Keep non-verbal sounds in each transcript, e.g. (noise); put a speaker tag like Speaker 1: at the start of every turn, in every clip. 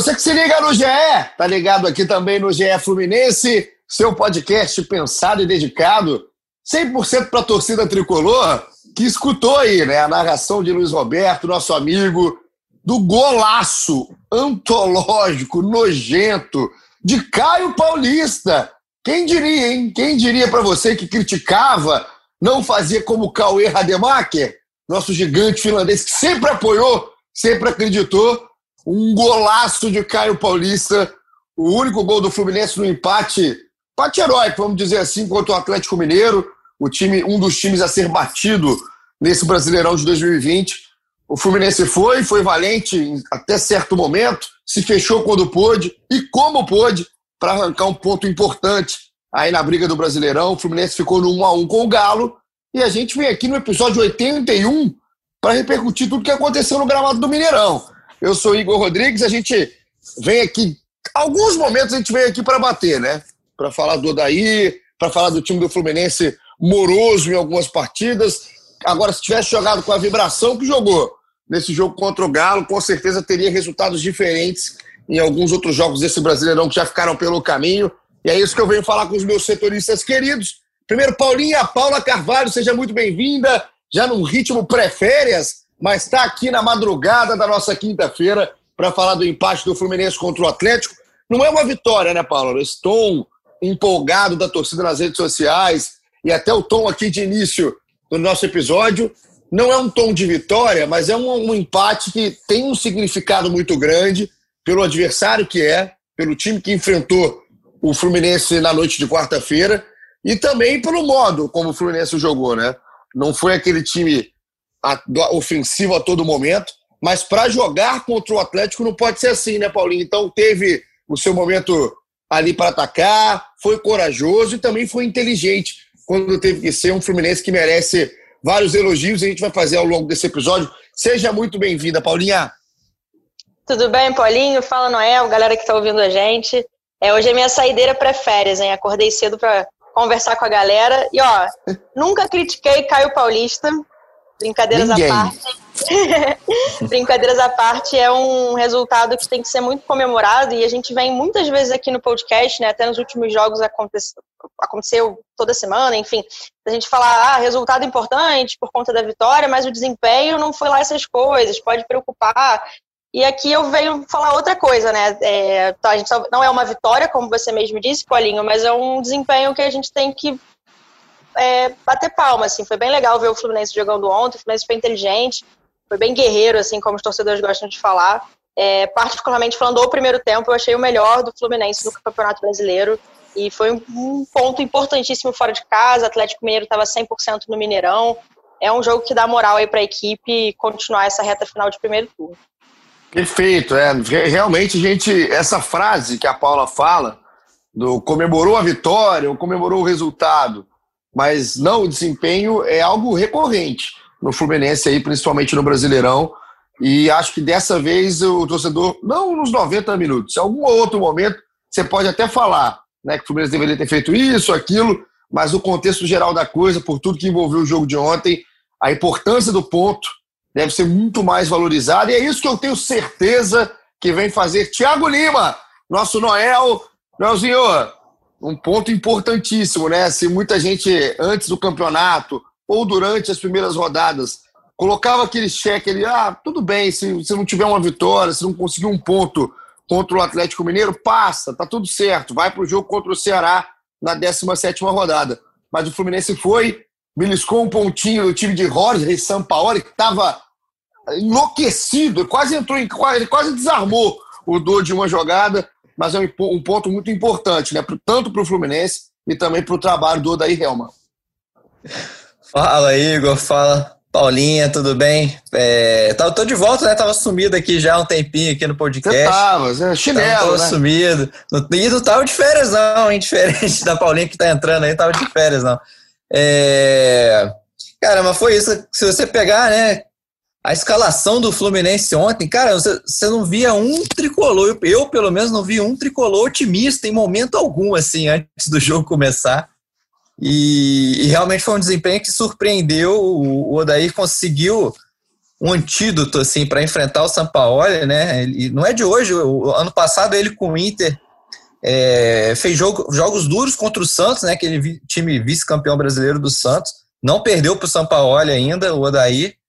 Speaker 1: Você que se liga no GE, tá ligado aqui também no GE Fluminense, seu podcast pensado e dedicado 100% para a torcida tricolor, que escutou aí, né, a narração de Luiz Roberto, nosso amigo, do golaço antológico, nojento de Caio Paulista. Quem diria, hein? Quem diria para você que criticava, não fazia como Cauê Rademacher, nosso gigante finlandês que sempre apoiou, sempre acreditou, um golaço de Caio Paulista, o único gol do Fluminense no empate, empate heróico, vamos dizer assim, contra o Atlético Mineiro, o time, um dos times a ser batido nesse Brasileirão de 2020. O Fluminense foi, foi valente até certo momento, se fechou quando pôde e como pôde para arrancar um ponto importante aí na briga do Brasileirão. O Fluminense ficou no 1 a 1 com o Galo e a gente vem aqui no episódio 81 para repercutir tudo que aconteceu no gramado do Mineirão. Eu sou Igor Rodrigues, a gente vem aqui, alguns momentos a gente vem aqui para bater, né? Para falar do Odaí, para falar do time do Fluminense moroso em algumas partidas. Agora, se tivesse jogado com a vibração que jogou nesse jogo contra o Galo, com certeza teria resultados diferentes em alguns outros jogos desse Brasileirão que já ficaram pelo caminho. E é isso que eu venho falar com os meus setoristas queridos. Primeiro, Paulinha, Paula Carvalho, seja muito bem-vinda. Já num ritmo pré-férias, mas está aqui na madrugada da nossa quinta-feira para falar do empate do Fluminense contra o Atlético. Não é uma vitória, né, Paula? Esse tom empolgado da torcida nas redes sociais e até o tom aqui de início do nosso episódio não é um tom de vitória, mas é um, um empate que tem um significado muito grande pelo adversário que é, pelo time que enfrentou o Fluminense na noite de quarta-feira e também pelo modo como o Fluminense jogou, né? Não foi aquele time ofensivo a todo momento, mas para jogar contra o Atlético não pode ser assim, né, Paulinho? Então teve o seu momento ali para atacar, foi corajoso e também foi inteligente quando teve que ser um Fluminense que merece vários elogios e a gente vai fazer ao longo desse episódio. Seja muito bem-vinda, Paulinha.
Speaker 2: Tudo bem, Paulinho? Fala, Noel, galera que tá ouvindo a gente. É, hoje é minha saideira pré-férias, hein? Acordei cedo pra conversar com a galera. E, ó, nunca critiquei Caio Paulista. Brincadeiras
Speaker 1: Ninguém.
Speaker 2: à parte. (laughs) Brincadeiras à parte, é um resultado que tem que ser muito comemorado e a gente vem muitas vezes aqui no podcast, né? Até nos últimos jogos aconteceu, aconteceu toda semana, enfim. A gente falar, ah, resultado importante por conta da vitória, mas o desempenho não foi lá essas coisas, pode preocupar. E aqui eu venho falar outra coisa, né? É, tá, a gente não é uma vitória, como você mesmo disse, Paulinho, mas é um desempenho que a gente tem que é, bater palma, assim. Foi bem legal ver o Fluminense jogando ontem, o Fluminense foi inteligente, foi bem guerreiro, assim, como os torcedores gostam de falar. É, particularmente falando do primeiro tempo, eu achei o melhor do Fluminense no Campeonato Brasileiro. E foi um, ponto importantíssimo fora de casa. O Atlético Mineiro estava 100% no Mineirão. É um jogo que dá moral aí para a equipe continuar essa reta final de primeiro turno.
Speaker 1: Perfeito, é. Re- Realmente, gente, essa frase que a Paula fala, do comemorou a vitória ou comemorou o resultado, mas não o desempenho, é algo recorrente no Fluminense aí, principalmente no Brasileirão. E acho que dessa vez o torcedor, não nos 90 minutos, em algum outro momento, você pode até falar né, que o Fluminense deveria ter feito isso, aquilo, mas o contexto geral da coisa, por tudo que envolveu o jogo de ontem, a importância do ponto deve ser muito mais valorizada. E é isso que eu tenho certeza que vem fazer Thiago Lima, nosso Noel. Noelzinho, um ponto importantíssimo, né? Se muita gente antes do campeonato ou durante as primeiras rodadas colocava aquele cheque ali, ah, tudo bem, se, se não tiver uma vitória, se não conseguir um ponto contra o Atlético Mineiro, passa, tá tudo certo, vai para o jogo contra o Ceará na 17ª rodada. Mas o Fluminense foi, beliscou um pontinho do time de Jorge Sampaoli, que estava enlouquecido, quase entrou em, ele quase desarmou o Dô de uma jogada, mas é um, um ponto muito importante, né? tanto para o Fluminense e também para o trabalho do Odair Helma.
Speaker 3: Fala, Igor, fala. Paulinha, tudo bem? É, tá, tô de volta, né? Tava sumido aqui já há um tempinho aqui no podcast. Você
Speaker 1: tava, é chinelo, tava
Speaker 3: né? sumido. E não tava de férias não, hein? (laughs) Diferente da Paulinha que tá entrando aí, tava de férias não. É... Cara, mas foi isso. Se você pegar, né? A escalação do Fluminense ontem, cara, você, você não via um tricolor. Eu, pelo menos, não vi um tricolor otimista em momento algum, assim, antes do jogo começar. E, e realmente foi um desempenho que surpreendeu. O, o Odair conseguiu um antídoto assim para enfrentar o Sampaoli, né? Ele, não é de hoje. O, ano passado ele com o Inter é, fez jogo, jogos duros contra o Santos, né? Aquele time vice-campeão brasileiro do Santos. Não perdeu para o Sampaoli ainda, o Odair.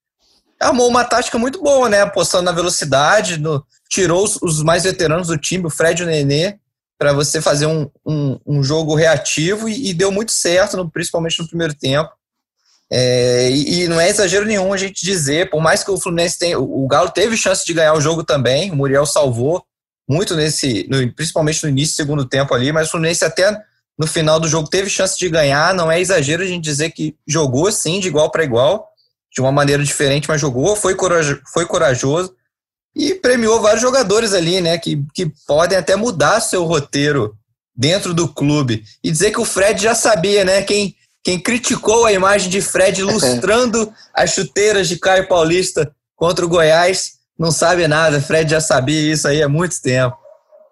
Speaker 3: Armou uma tática muito boa, né? Apostando na velocidade, no, tirou os, os mais veteranos do time, o Fred e o Nenê, para você fazer um, um, um, jogo reativo e, e deu muito certo, no, principalmente no primeiro tempo. É, e, e, não é exagero nenhum a gente dizer, por mais que o Fluminense tenha. O Galo teve chance de ganhar o jogo também, o Muriel salvou muito nesse, no, principalmente no início do segundo tempo ali, mas o Fluminense até no final do jogo teve chance de ganhar. Não é exagero a gente dizer que jogou sim, de igual para igual, de uma maneira diferente, mas jogou, foi, corajoso, foi corajoso e premiou vários jogadores ali, né, que, que podem até mudar seu roteiro dentro do clube. E dizer que o Fred já sabia, né, quem, quem criticou a imagem de Fred (laughs) ilustrando as chuteiras de Caio Paulista contra o Goiás, não sabe nada, Fred já sabia isso aí há muito tempo.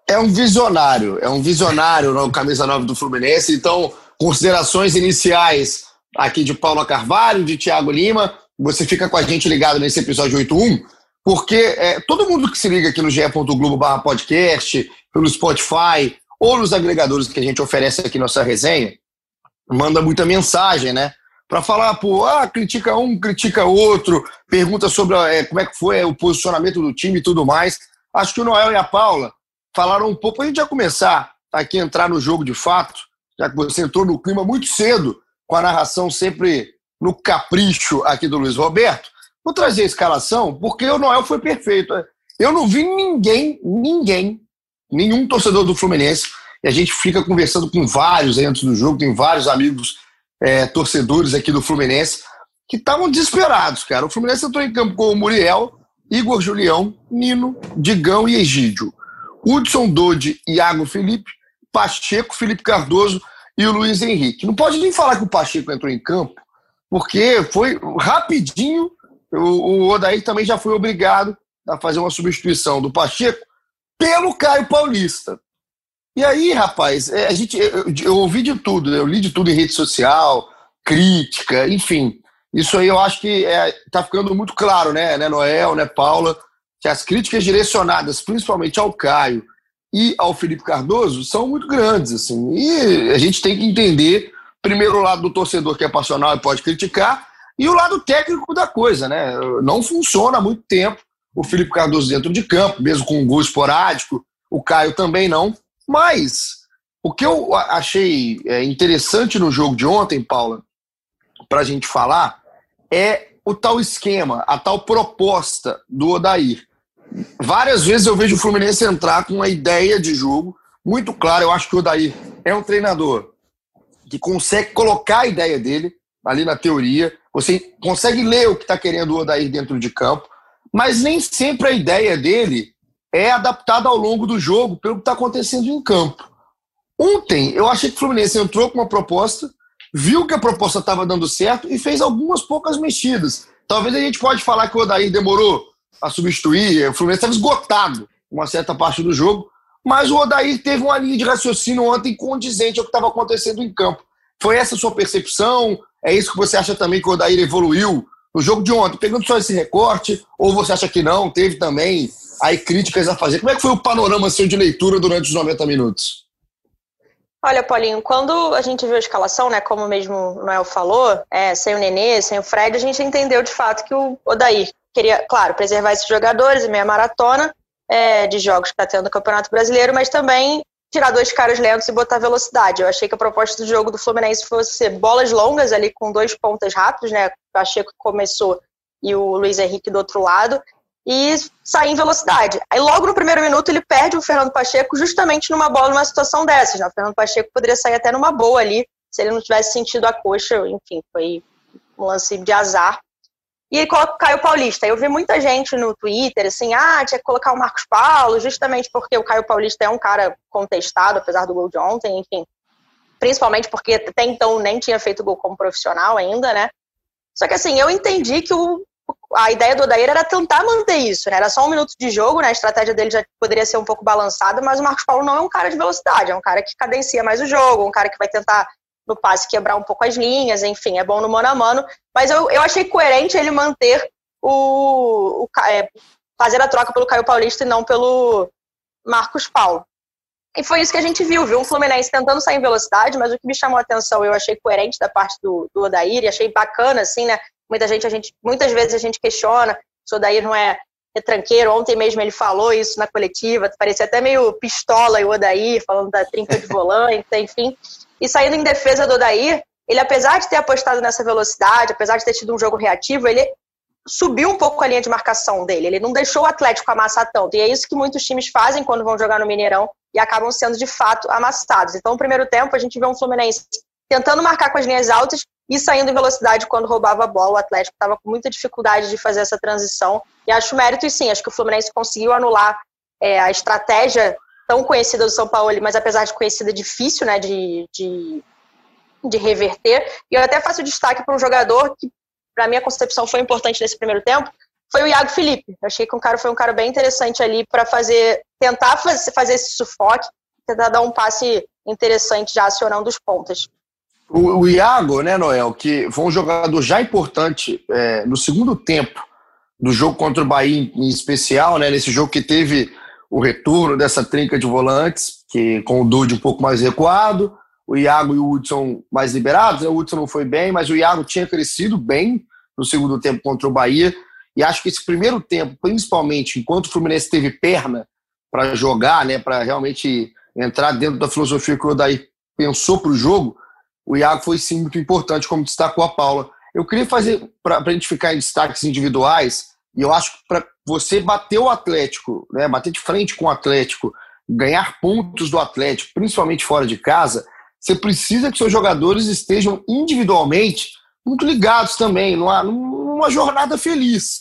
Speaker 1: É um visionário, é um visionário no camisa 9 do Fluminense, então considerações iniciais aqui de Paulo Carvalho, de Thiago Lima, você fica com a gente ligado nesse episódio 81, porque é, todo mundo que se liga aqui no ge.globo barra podcast, pelo Spotify ou nos agregadores que a gente oferece aqui nossa resenha, manda muita mensagem, né? Para falar, pô, ah, critica um, critica outro, pergunta sobre é, como é que foi é, o posicionamento do time e tudo mais. Acho que o Noel e a Paula falaram um pouco, a gente já começar aqui a entrar no jogo de fato, já que você entrou no clima muito cedo, com a narração sempre no capricho aqui do Luiz Roberto. Vou trazer a escalação porque o Noel foi perfeito. Eu não vi ninguém, ninguém, nenhum torcedor do Fluminense, e a gente fica conversando com vários antes do jogo, tem vários amigos é, torcedores aqui do Fluminense que estavam desesperados, cara. O Fluminense entrou em campo com o Muriel, Igor Julião, Nino, Digão e Egídio. Hudson Dodi, Iago Felipe, Pacheco, Felipe Cardoso e o Luiz Henrique. Não pode nem falar que o Pacheco entrou em campo, porque foi rapidinho o, o Odair também já foi obrigado a fazer uma substituição do Pacheco pelo Caio Paulista. E aí, rapaz, é, a gente, eu, eu ouvi de tudo, né? eu li de tudo em rede social, crítica, enfim. Isso aí eu acho que está é, tá ficando muito claro, né, né, Noel, né, Paula, que as críticas direcionadas principalmente ao Caio e ao Felipe Cardoso são muito grandes, assim. E a gente tem que entender, primeiro, o lado do torcedor que é passional e pode criticar, e o lado técnico da coisa, né? Não funciona há muito tempo o Felipe Cardoso dentro de campo, mesmo com um gol esporádico, o Caio também não. Mas o que eu achei é, interessante no jogo de ontem, Paula, para a gente falar, é o tal esquema, a tal proposta do Odair. Várias vezes eu vejo o Fluminense entrar com uma ideia de jogo muito clara. Eu acho que o Odair é um treinador que consegue colocar a ideia dele ali na teoria, você consegue ler o que está querendo o Odair dentro de campo, mas nem sempre a ideia dele é adaptada ao longo do jogo pelo que está acontecendo em campo. Ontem, eu achei que o Fluminense entrou com uma proposta, viu que a proposta estava dando certo e fez algumas poucas mexidas. Talvez a gente pode falar que o Odair demorou a substituir, o Fluminense estava esgotado uma certa parte do jogo, mas o Odair teve uma linha de raciocínio ontem condizente ao que estava acontecendo em campo. Foi essa a sua percepção? É isso que você acha também que o Odair evoluiu no jogo de ontem? Pegando só esse recorte, ou você acha que não? Teve também aí críticas a fazer. Como é que foi o panorama seu de leitura durante os 90 minutos?
Speaker 2: Olha, Paulinho, quando a gente viu a escalação, né, como mesmo o Noel falou, é, sem o Nenê, sem o Fred, a gente entendeu de fato que o Odair queria, claro, preservar esses jogadores, meia maratona é, de jogos que está tendo no Campeonato Brasileiro, mas também tirar dois caras lentos e botar velocidade. Eu achei que a proposta do jogo do Fluminense fosse bolas longas ali com dois pontas rápidos, né? O Pacheco começou e o Luiz Henrique do outro lado e sair em velocidade. Aí logo no primeiro minuto ele perde o Fernando Pacheco justamente numa bola numa situação dessas. Né? O Fernando Pacheco poderia sair até numa boa ali se ele não tivesse sentido a coxa, enfim, foi um lance de azar. E coloca o Caio Paulista. Eu vi muita gente no Twitter assim, ah, tinha que colocar o Marcos Paulo, justamente porque o Caio Paulista é um cara contestado, apesar do gol de ontem, enfim. Principalmente porque até então nem tinha feito gol como profissional ainda, né? Só que assim, eu entendi que o, a ideia do Odair era tentar manter isso, né? Era só um minuto de jogo, né? A estratégia dele já poderia ser um pouco balançada, mas o Marcos Paulo não é um cara de velocidade, é um cara que cadencia mais o jogo, um cara que vai tentar no passe quebrar um pouco as linhas, enfim, é bom no mano a mano. Mas eu, eu achei coerente ele manter o, o é, fazer a troca pelo Caio Paulista e não pelo Marcos Paulo. E foi isso que a gente viu, viu? Um Fluminense tentando sair em velocidade, mas o que me chamou a atenção, eu achei coerente da parte do, do Odair, e achei bacana, assim, né? Muita gente, a gente, muitas vezes a gente questiona se o Odair não é retranqueiro. Ontem mesmo ele falou isso na coletiva, parecia até meio pistola e o Odair, falando da trinca de (laughs) volante, enfim. E saindo em defesa do Odair, ele, apesar de ter apostado nessa velocidade, apesar de ter tido um jogo reativo, ele subiu um pouco a linha de marcação dele. Ele não deixou o Atlético amassar tanto. E é isso que muitos times fazem quando vão jogar no Mineirão e acabam sendo de fato amassados. Então, no primeiro tempo, a gente vê um Fluminense tentando marcar com as linhas altas e saindo em velocidade quando roubava a bola. O Atlético estava com muita dificuldade de fazer essa transição. E acho mérito, e sim, acho que o Fluminense conseguiu anular é, a estratégia tão conhecida do São Paulo, mas apesar de conhecida, difícil né, de, de, de reverter. E eu até faço destaque para um jogador que, para minha concepção, foi importante nesse primeiro tempo, foi o Iago Felipe. Eu achei que um cara foi um cara bem interessante ali para fazer, tentar fazer, fazer esse sufoque, tentar dar um passe interessante já acionando os pontas.
Speaker 1: O, o Iago, né, Noel, que foi um jogador já importante é, no segundo tempo do jogo contra o Bahia em especial, né, nesse jogo que teve o retorno dessa trinca de volantes, que com o Dude um pouco mais recuado, o Iago e o Hudson mais liberados. Né? O Hudson não foi bem, mas o Iago tinha crescido bem no segundo tempo contra o Bahia. E acho que esse primeiro tempo, principalmente enquanto o Fluminense teve perna para jogar, né, para realmente entrar dentro da filosofia que o Odair pensou para o jogo, o Iago foi sim muito importante, como destacou a Paula. Eu queria fazer, para a gente ficar em destaques individuais, e eu acho que para você bater o Atlético, né, bater de frente com o Atlético, ganhar pontos do Atlético, principalmente fora de casa, você precisa que seus jogadores estejam individualmente muito ligados também, numa, numa jornada feliz.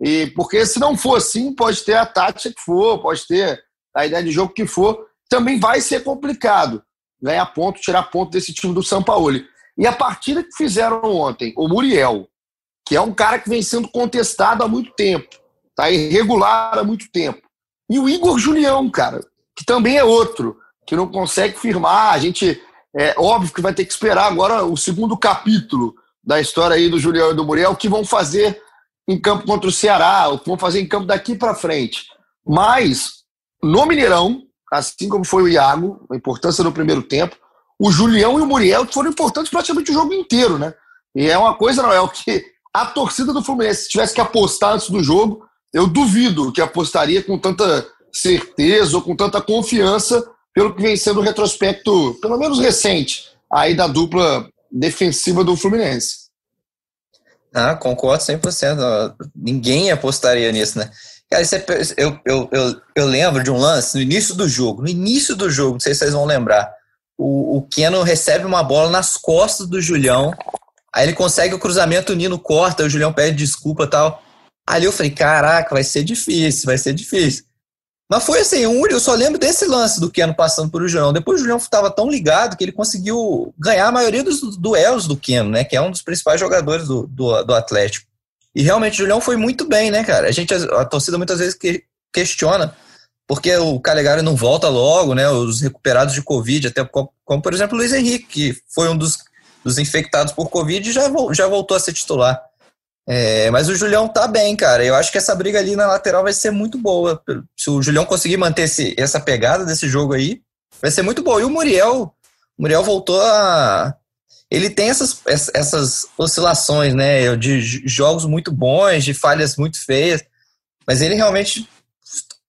Speaker 1: E porque se não for assim, pode ter a tática que for, pode ter a ideia de jogo que for, também vai ser complicado ganhar ponto, tirar ponto desse time do São Paulo. E a partida que fizeram ontem, o Muriel, que é um cara que vem sendo contestado há muito tempo, tá irregular há muito tempo. E o Igor Julião, cara, que também é outro, que não consegue firmar. A gente, é óbvio que vai ter que esperar agora o segundo capítulo da história aí do Julião e do Muriel, que vão fazer em campo contra o Ceará, o que vão fazer em campo daqui para frente. Mas, no Mineirão, assim como foi o Iago, a importância do primeiro tempo, o Julião e o Muriel foram importantes praticamente o jogo inteiro, né? E é uma coisa, Noel, que a torcida do Fluminense, se tivesse que apostar antes do jogo, eu duvido que apostaria com tanta certeza ou com tanta confiança pelo que vem sendo o retrospecto, pelo menos recente, aí da dupla defensiva do Fluminense.
Speaker 3: Ah, concordo 100%. Ninguém apostaria nisso, né? Cara, é, eu, eu, eu, eu lembro de um lance no início do jogo. No início do jogo, não sei se vocês vão lembrar. O, o Keno recebe uma bola nas costas do Julião Aí ele consegue o cruzamento, o Nino corta, o Julião pede desculpa tal. Ali eu falei, caraca, vai ser difícil, vai ser difícil. Mas foi assim, um, eu só lembro desse lance do Keno passando por o Julião. Depois o Julião estava tão ligado que ele conseguiu ganhar a maioria dos duelos do Keno, né? Que é um dos principais jogadores do, do, do Atlético. E realmente o Julião foi muito bem, né, cara? A gente, a torcida muitas vezes que, questiona porque o Calegari não volta logo, né? Os recuperados de Covid, até como, como por exemplo o Luiz Henrique, que foi um dos dos infectados por Covid já, já voltou a ser titular. É, mas o Julião tá bem, cara. Eu acho que essa briga ali na lateral vai ser muito boa. Se o Julião conseguir manter esse, essa pegada desse jogo aí, vai ser muito bom. E o Muriel, o Muriel voltou a. Ele tem essas, essas oscilações, né? De jogos muito bons, de falhas muito feias. Mas ele realmente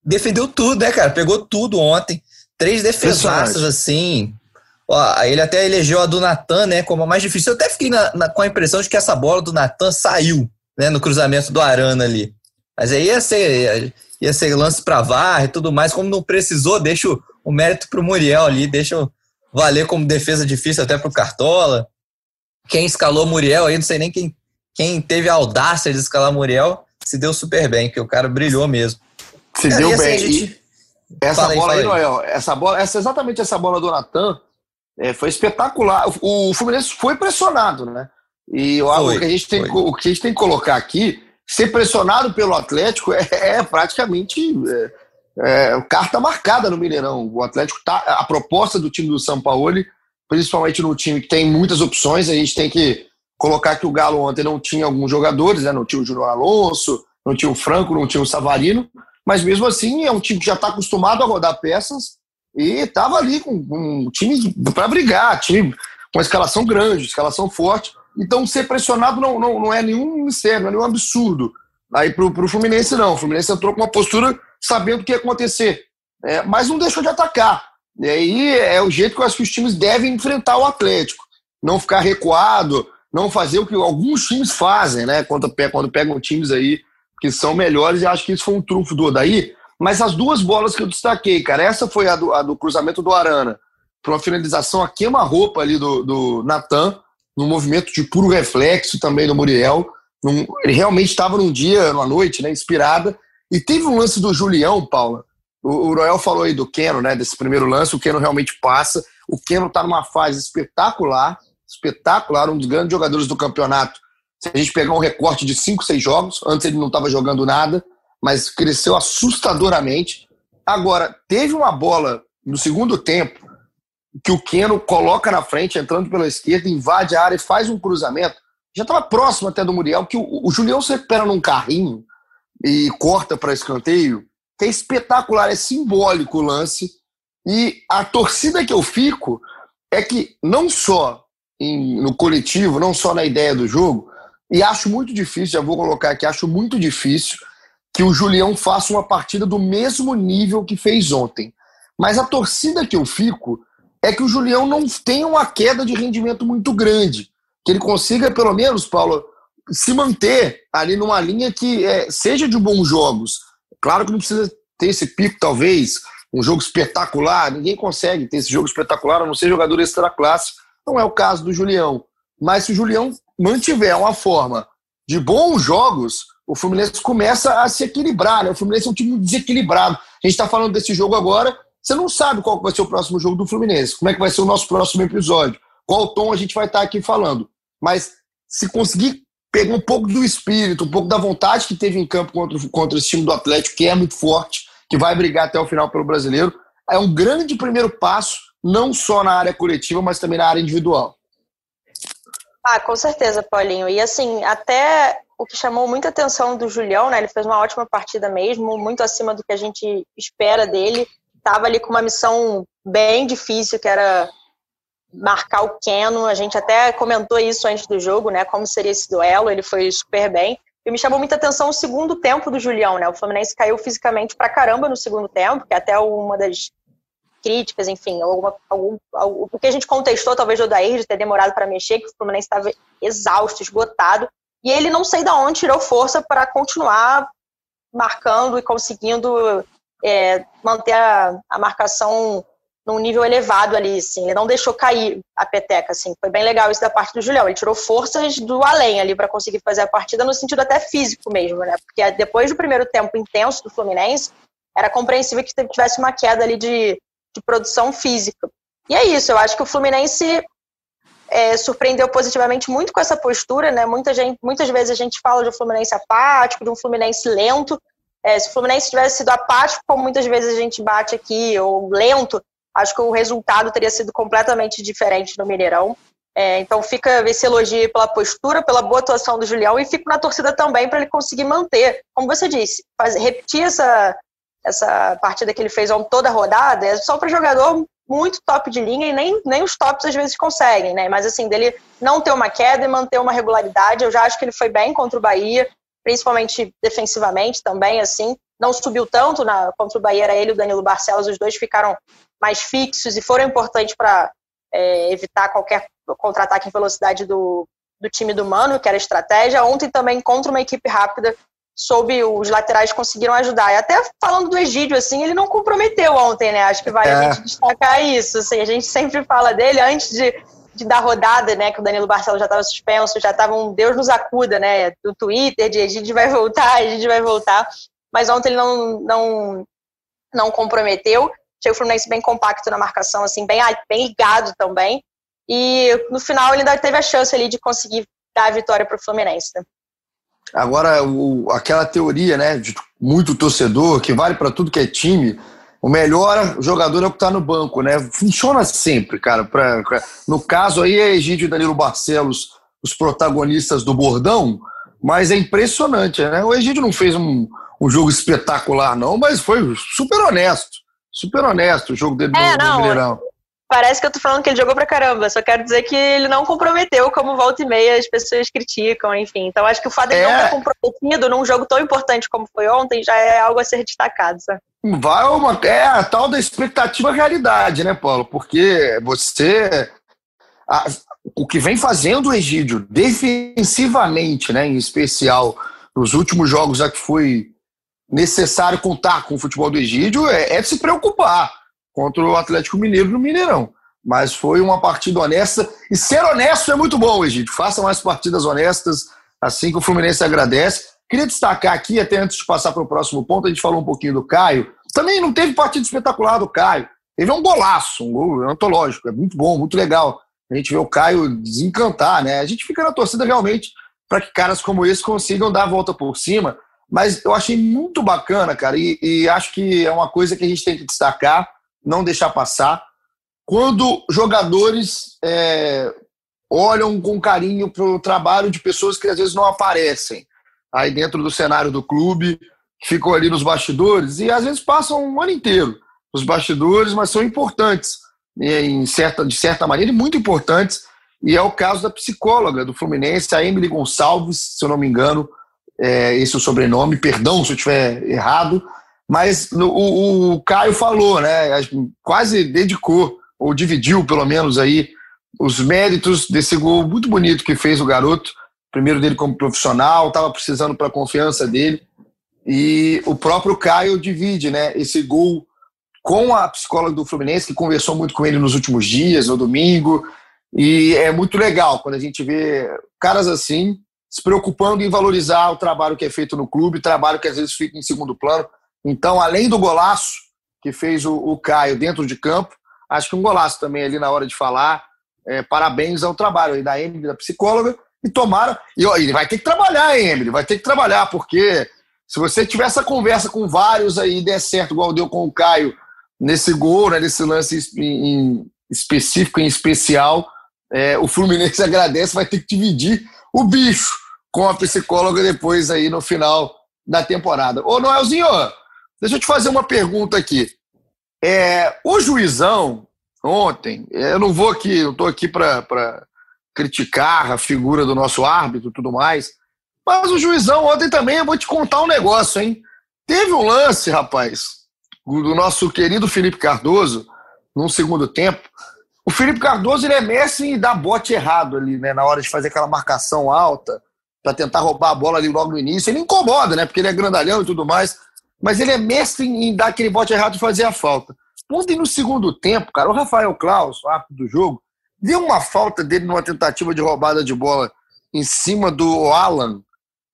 Speaker 3: defendeu tudo, né, cara? Pegou tudo ontem. três defesaças assim. Ó, ele até elegeu a do Natan, né, como a mais difícil. Eu até fiquei na, na, com a impressão de que essa bola do Natan saiu, né, no cruzamento do Arana ali. Mas aí ia ser, ia ser lance para VAR e tudo mais. Como não precisou, deixa o, o mérito pro Muriel ali, deixa valer como defesa difícil até pro Cartola. Quem escalou Muriel aí, não sei nem quem, quem teve a audácia de escalar Muriel, se deu super bem, que o cara brilhou mesmo.
Speaker 1: Se deu assim, bem. Gente... Essa fala bola aí, aí, Noel, essa bola, essa, exatamente essa bola do Natan é, foi espetacular. O, o, Fluminense foi pressionado, né? E foi, o, que a gente tem, o que a gente tem que colocar aqui, ser pressionado pelo Atlético é, é praticamente é, é, carta marcada no Mineirão. O Atlético tá. A proposta do time do São Paulo, principalmente no time que tem muitas opções, a gente tem que colocar que o Galo ontem não tinha alguns jogadores, né? Não tinha o Júnior Alonso, não tinha o Franco, não tinha o Savarino, mas mesmo assim é um time que já está acostumado a rodar peças e estava ali com, com um time para brigar, time com escalação grande, escalação forte. Então ser pressionado não, não, não é nenhum mistério, não é nenhum absurdo. Aí pro, pro Fluminense não, o Fluminense entrou com uma postura sabendo o que ia acontecer, é, mas não deixou de atacar. E aí é o jeito que eu acho que os times devem enfrentar o Atlético. Não ficar recuado, não fazer o que alguns times fazem, né? Quando, quando pegam times aí que são melhores, e acho que isso foi um trunfo do Odaí. Mas as duas bolas que eu destaquei, cara, essa foi a do, a do cruzamento do Arana, para uma finalização a queima-roupa ali do, do Natan, num movimento de puro reflexo também do Muriel. Num, ele realmente estava num dia, numa noite, né, inspirada. E teve um lance do Julião, Paula. O, o Royal falou aí do Keno, né, desse primeiro lance. O Keno realmente passa. O Keno está numa fase espetacular, espetacular, um dos grandes jogadores do campeonato se a gente pegar um recorte de 5, 6 jogos, antes ele não estava jogando nada, mas cresceu assustadoramente. Agora, teve uma bola no segundo tempo que o Keno coloca na frente, entrando pela esquerda, invade a área e faz um cruzamento. Já estava próximo até do Muriel, que o, o Julião se recupera num carrinho e corta para escanteio, que é espetacular, é simbólico o lance. E a torcida que eu fico é que não só em, no coletivo, não só na ideia do jogo, e acho muito difícil, já vou colocar aqui, acho muito difícil que o Julião faça uma partida do mesmo nível que fez ontem. Mas a torcida que eu fico é que o Julião não tenha uma queda de rendimento muito grande. Que ele consiga, pelo menos, Paulo, se manter ali numa linha que é, seja de bons jogos. Claro que não precisa ter esse pico, talvez, um jogo espetacular. Ninguém consegue ter esse jogo espetacular, a não ser jogador extra classe. Não é o caso do Julião. Mas se o Julião mantiver uma forma de bons jogos, o Fluminense começa a se equilibrar. Né? O Fluminense é um time desequilibrado. A gente está falando desse jogo agora, você não sabe qual vai ser o próximo jogo do Fluminense, como é que vai ser o nosso próximo episódio, qual tom a gente vai estar tá aqui falando. Mas se conseguir pegar um pouco do espírito, um pouco da vontade que teve em campo contra, contra esse time do Atlético, que é muito forte, que vai brigar até o final pelo brasileiro, é um grande primeiro passo, não só na área coletiva, mas também na área individual.
Speaker 2: Ah, com certeza, Paulinho. E assim, até o que chamou muita atenção do Julião, né? Ele fez uma ótima partida mesmo, muito acima do que a gente espera dele. Tava ali com uma missão bem difícil, que era marcar o Keno. A gente até comentou isso antes do jogo, né? Como seria esse duelo. Ele foi super bem. E me chamou muita atenção o segundo tempo do Julião, né? O Fluminense caiu fisicamente pra caramba no segundo tempo, que é até uma das críticas, enfim, alguma, algum, algum, o que a gente contestou, talvez, do Odair, de ter demorado para mexer, que o Fluminense estava exausto, esgotado, e ele não sei de onde tirou força para continuar marcando e conseguindo é, manter a, a, marcação num nível elevado ali, assim, ele não deixou cair a peteca, assim, foi bem legal isso da parte do Julião, ele tirou forças do além ali para conseguir fazer a partida no sentido até físico mesmo, né, porque depois do primeiro tempo intenso do Fluminense, era compreensível que tivesse uma queda ali de de produção física. E é isso, eu acho que o Fluminense é, surpreendeu positivamente muito com essa postura, né? Muita gente, muitas vezes a gente fala de um Fluminense apático, de um Fluminense lento. É, se o Fluminense tivesse sido apático, como muitas vezes a gente bate aqui, ou lento, acho que o resultado teria sido completamente diferente no Mineirão. É, então fica esse elogio pela postura, pela boa atuação do Julião e fico na torcida também para ele conseguir manter, como você disse, repetir essa, essa partida que ele fez toda a rodada, é só para jogador muito top de linha e nem, nem os tops às vezes conseguem, né? Mas assim, dele não ter uma queda e manter uma regularidade, eu já acho que ele foi bem contra o Bahia, principalmente defensivamente também, assim. Não subiu tanto na, contra o Bahia, era ele e o Danilo Barcelos, os dois ficaram mais fixos e foram importantes para é, evitar qualquer contra-ataque em velocidade do, do time do Mano, que era estratégia. Ontem também, contra uma equipe rápida, soube os laterais conseguiram ajudar. E até falando do Egídio, assim, ele não comprometeu ontem, né? Acho que vale é. a gente destacar isso. Assim, a gente sempre fala dele antes de, de dar rodada, né? Que o Danilo Barcelos já estava suspenso, já estava um Deus nos acuda, né? Do Twitter, de Egídio vai voltar, Egídio vai voltar. Mas ontem ele não, não, não comprometeu. Achei o Fluminense bem compacto na marcação, assim, bem, bem ligado também. E no final ele ainda teve a chance ali de conseguir dar a vitória para o Fluminense. Né?
Speaker 1: Agora, o, aquela teoria, né, de muito torcedor, que vale para tudo que é time, o melhor jogador é o que está no banco, né? Funciona sempre, cara. Pra, pra, no caso aí é Egídio e Danilo Barcelos, os protagonistas do bordão, mas é impressionante, né? O Egídio não fez um, um jogo espetacular, não, mas foi super honesto. Super honesto o jogo dele é, no, no Mineirão
Speaker 2: parece que eu tô falando que ele jogou pra caramba. Só quero dizer que ele não comprometeu, como volta e meia as pessoas criticam, enfim. Então acho que o fato de é... não ter comprometido num jogo tão importante como foi ontem já é algo a ser destacado, sabe?
Speaker 1: Vai uma, é a tal da expectativa realidade, né, Paulo? Porque você. A, o que vem fazendo o Egídio defensivamente, né, em especial nos últimos jogos a que foi necessário contar com o futebol do Egídio, é, é de se preocupar contra o Atlético Mineiro no Mineirão. Mas foi uma partida honesta. E ser honesto é muito bom, Egito. Faça mais partidas honestas, assim que o Fluminense agradece. Queria destacar aqui, até antes de passar para o próximo ponto, a gente falou um pouquinho do Caio. Também não teve partida espetacular do Caio. Teve um golaço, um gol antológico. É muito bom, muito legal. A gente vê o Caio desencantar, né? A gente fica na torcida realmente para que caras como esse consigam dar a volta por cima. Mas eu achei muito bacana, cara, e, e acho que é uma coisa que a gente tem que destacar não deixar passar. Quando jogadores é, olham com carinho para o trabalho de pessoas que às vezes não aparecem aí dentro do cenário do clube, ficam ali nos bastidores e às vezes passam um ano inteiro nos bastidores, mas são importantes, em certa, de certa maneira, muito importantes. E é o caso da psicóloga do Fluminense, a Emily Gonçalves, se eu não me engano, é esse é o sobrenome, perdão se eu estiver errado, mas no, o, o, Caio falou, né? Quase dedicou, ou dividiu pelo menos aí, os méritos desse gol muito bonito que fez o garoto. Primeiro dele como profissional, estava precisando para a confiança dele. E o próprio Caio divide né, esse gol com a psicóloga do Fluminense, que conversou muito com ele nos últimos dias, no domingo. E é muito legal quando a gente vê caras assim se preocupando em valorizar o trabalho que é feito no clube, trabalho que às vezes fica em segundo plano. Então, além do golaço que fez o, o Caio dentro de campo, acho que um golaço também ali na hora de falar. É, parabéns ao trabalho aí da Emily, da psicóloga, e tomara. E ó, ele vai ter que trabalhar, Emily, vai ter que trabalhar, porque se você tiver essa conversa com vários aí e der certo, igual deu com o Caio, nesse gol, né, nesse lance em específico, em especial, é, o Fluminense (laughs) agradece, vai ter que dividir o bicho com a psicóloga depois aí no final da temporada. Ô, Noelzinho, Deixa eu te fazer uma pergunta aqui. É, o juizão, ontem, eu não vou aqui, eu estou aqui para criticar a figura do nosso árbitro e tudo mais, mas o juizão ontem também, eu vou te contar um negócio, hein? Teve um lance, rapaz, do nosso querido Felipe Cardoso, num segundo tempo. O Felipe Cardoso ele é mestre em dar bote errado ali, né? Na hora de fazer aquela marcação alta, para tentar roubar a bola ali logo no início. Ele incomoda, né? Porque ele é grandalhão e tudo mais mas ele é mestre em dar aquele bote errado e fazer a falta. Ontem, no segundo tempo, cara, o Rafael Klaus, árbitro do jogo, deu uma falta dele numa tentativa de roubada de bola em cima do Alan,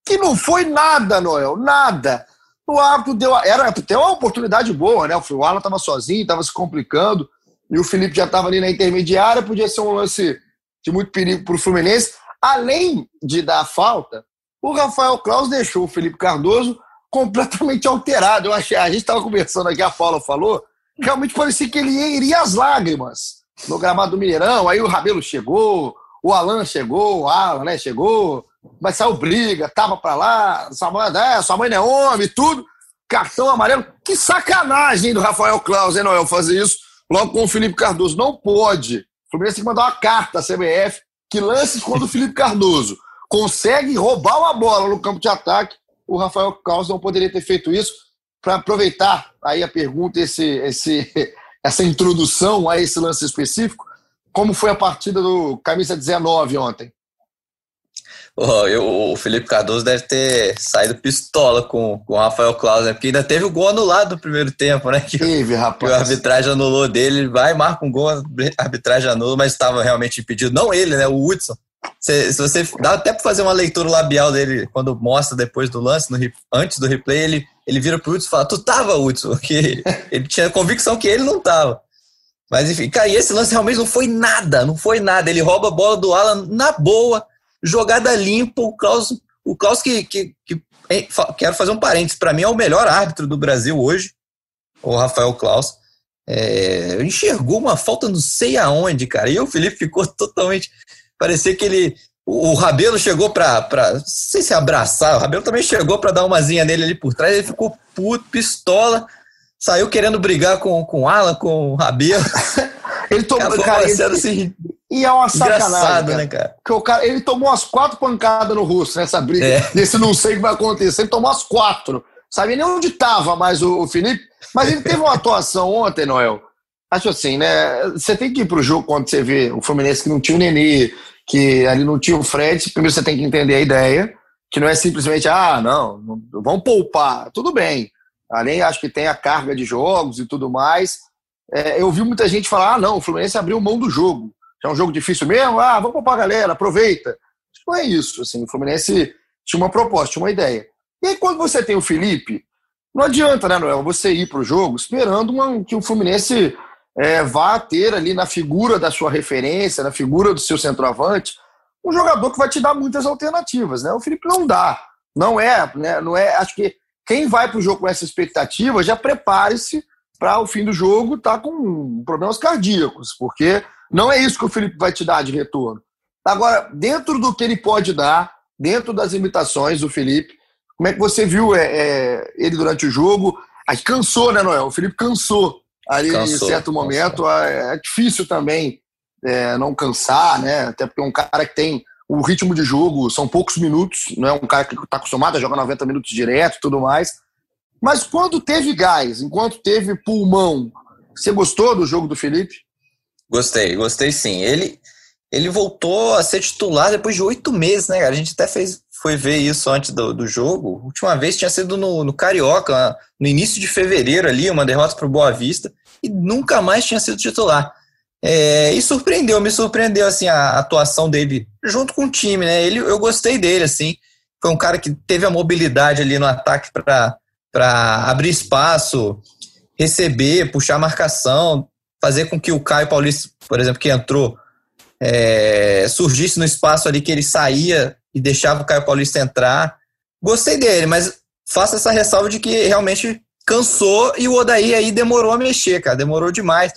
Speaker 1: que não foi nada, Noel, nada. O árbitro deu. Era até uma oportunidade boa, né? O Alan estava sozinho, estava se complicando, e o Felipe já estava ali na intermediária, podia ser um lance de muito perigo para o Fluminense. Além de dar falta, o Rafael Klaus deixou o Felipe Cardoso completamente alterado. Eu achei, a gente estava conversando aqui, a Paula falou, realmente parecia que ele iria às lágrimas no gramado do Mineirão. Aí o Rabelo chegou, o Alan chegou, o Alan, né, chegou, mas saiu briga, tava para lá, sua mãe, é, sua mãe não é homem, tudo. Cartão amarelo. Que sacanagem do Rafael Claus, hein, Noel, fazer isso logo com o Felipe Cardoso. Não pode. O Fluminense tem que mandar uma carta à CBF que lance contra o Felipe Cardoso. Consegue roubar uma bola no campo de ataque o Rafael Carlos não poderia ter feito isso para aproveitar aí a pergunta, esse, esse, (laughs) essa introdução a esse lance específico. Como foi a partida do camisa 19 ontem?
Speaker 3: Oh, eu, o Felipe Cardoso deve ter saído pistola com, com o Rafael Claus, né? Porque ainda teve o gol anulado no primeiro tempo, né? Que,
Speaker 1: teve, rapaz.
Speaker 3: Que a arbitragem anulou dele, ele vai, marca um gol, a arbitragem anula, mas estava realmente impedido. Não ele, né? O Hudson. Se, se você dá até para fazer uma leitura labial dele quando mostra depois do lance, no, antes do replay, ele, ele vira pro Hudson e fala: Tu tava, Hudson? (laughs) Que ele tinha convicção que ele não tava. Mas enfim, cara, e esse lance realmente não foi nada, não foi nada. Ele rouba a bola do Alan na boa jogada limpa, o Klaus, o Klaus que, que, que quero fazer um parênteses, para mim é o melhor árbitro do Brasil hoje, o Rafael Klaus. É, enxergou uma falta não sei aonde, cara. E o Felipe ficou totalmente. Parecia que ele. O, o Rabelo chegou pra, pra. Não sei se abraçar. O Rabelo também chegou pra dar uma zinha nele ali por trás. Ele ficou puto, pistola. Saiu querendo brigar com, com o Alan, com o Rabelo. (laughs)
Speaker 1: ele tomou. Cara, cara ele, assim, e é uma sacanagem. Cara.
Speaker 3: né, cara?
Speaker 1: Porque o cara, ele tomou as quatro pancadas no rosto nessa briga. É. Nesse não sei o que vai acontecer. Ele tomou as quatro. Sabe nem onde estava mais o, o, Felipe. Mas ele teve uma (laughs) atuação ontem, Noel. Acho assim, né? Você tem que ir pro jogo quando você vê o Fluminense que não tinha o Nenê, que ali não tinha o Fred. Primeiro você tem que entender a ideia. Que não é simplesmente, ah, não, não vamos poupar. Tudo bem. Além, acho que tem a carga de jogos e tudo mais. É, eu vi muita gente falar, ah, não, o Fluminense abriu mão do jogo é um jogo difícil mesmo, ah, vamos poupar a galera, aproveita. Não é isso, assim, o Fluminense tinha uma proposta, tinha uma ideia. E aí quando você tem o Felipe, não adianta, né, Noel, você ir para o jogo esperando uma, que o Fluminense é, vá ter ali na figura da sua referência, na figura do seu centroavante, um jogador que vai te dar muitas alternativas, né? O Felipe não dá, não é, né, não é, acho que quem vai para o jogo com essa expectativa já prepare-se para o fim do jogo estar tá com problemas cardíacos, porque não é isso que o Felipe vai te dar de retorno. Agora, dentro do que ele pode dar, dentro das limitações do Felipe, como é que você viu é, é, ele durante o jogo? Aí cansou, né, Noel? O Felipe cansou ali cansou, em certo momento. Cansou. É, é difícil também é, não cansar, né? Até porque é um cara que tem o ritmo de jogo, são poucos minutos, não é um cara que está acostumado a jogar 90 minutos direto e tudo mais. Mas quando teve gás, enquanto teve pulmão, você gostou do jogo do Felipe?
Speaker 3: Gostei, gostei sim. Ele, ele voltou a ser titular depois de oito meses, né, cara? A gente até fez, foi ver isso antes do, do jogo. A última vez tinha sido no, no Carioca, no início de fevereiro ali, uma derrota para o Boa Vista, e nunca mais tinha sido titular. É, e surpreendeu, me surpreendeu assim a atuação dele junto com o time, né? Ele, eu gostei dele, assim. Foi um cara que teve a mobilidade ali no ataque para abrir espaço, receber, puxar marcação, fazer com que o Caio Paulista, por exemplo, que entrou, é, surgisse no espaço ali que ele saía e deixava o Caio Paulista entrar. Gostei dele, mas faça essa ressalva de que realmente cansou e o Odaí aí demorou a mexer, cara, demorou demais.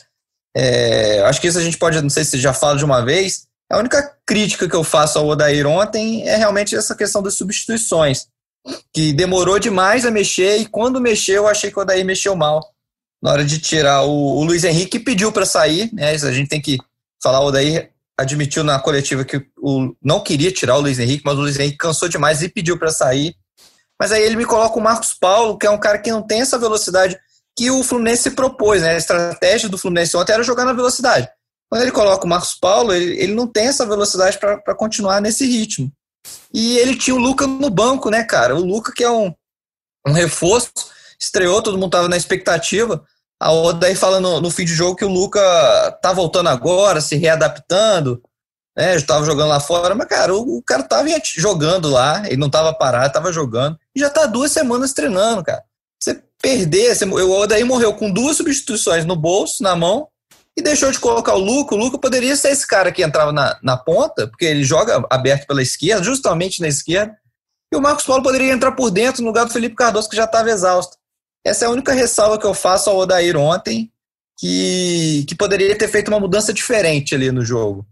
Speaker 3: É, acho que isso a gente pode, não sei se já fala de uma vez. A única crítica que eu faço ao Odair ontem é realmente essa questão das substituições, que demorou demais a mexer e quando mexeu eu achei que o Odair mexeu mal na hora de tirar o, o Luiz Henrique, pediu para sair, né? A gente tem que falar, o daí admitiu na coletiva que o, não queria tirar o Luiz Henrique, mas o Luiz Henrique cansou demais e pediu para sair. Mas aí ele me coloca o Marcos Paulo, que é um cara que não tem essa velocidade que o Fluminense se propôs, né? A estratégia do Fluminense ontem era jogar na velocidade. Quando ele coloca o Marcos Paulo, ele, ele não tem essa velocidade para continuar nesse ritmo. E ele tinha o Luca no banco, né, cara? O Luca, que é um, um reforço, estreou, todo mundo tava na expectativa. A Odaí fala no, no fim de jogo que o Luca tá voltando agora, se readaptando, né? Já tava jogando lá fora, mas, cara, o, o cara tava jogando lá, ele não tava parado, tava jogando, e já tá duas semanas treinando, cara. Você perder, você, o Odaí morreu com duas substituições no bolso, na mão, e deixou de colocar o Luca. O Luca poderia ser esse cara que entrava na, na ponta, porque ele joga aberto pela esquerda, justamente na esquerda, e o Marcos Paulo poderia entrar por dentro no lugar do Felipe Cardoso, que já estava exausto. Essa é a única ressalva que eu faço ao Odair ontem, que, que poderia ter feito uma mudança diferente ali no jogo.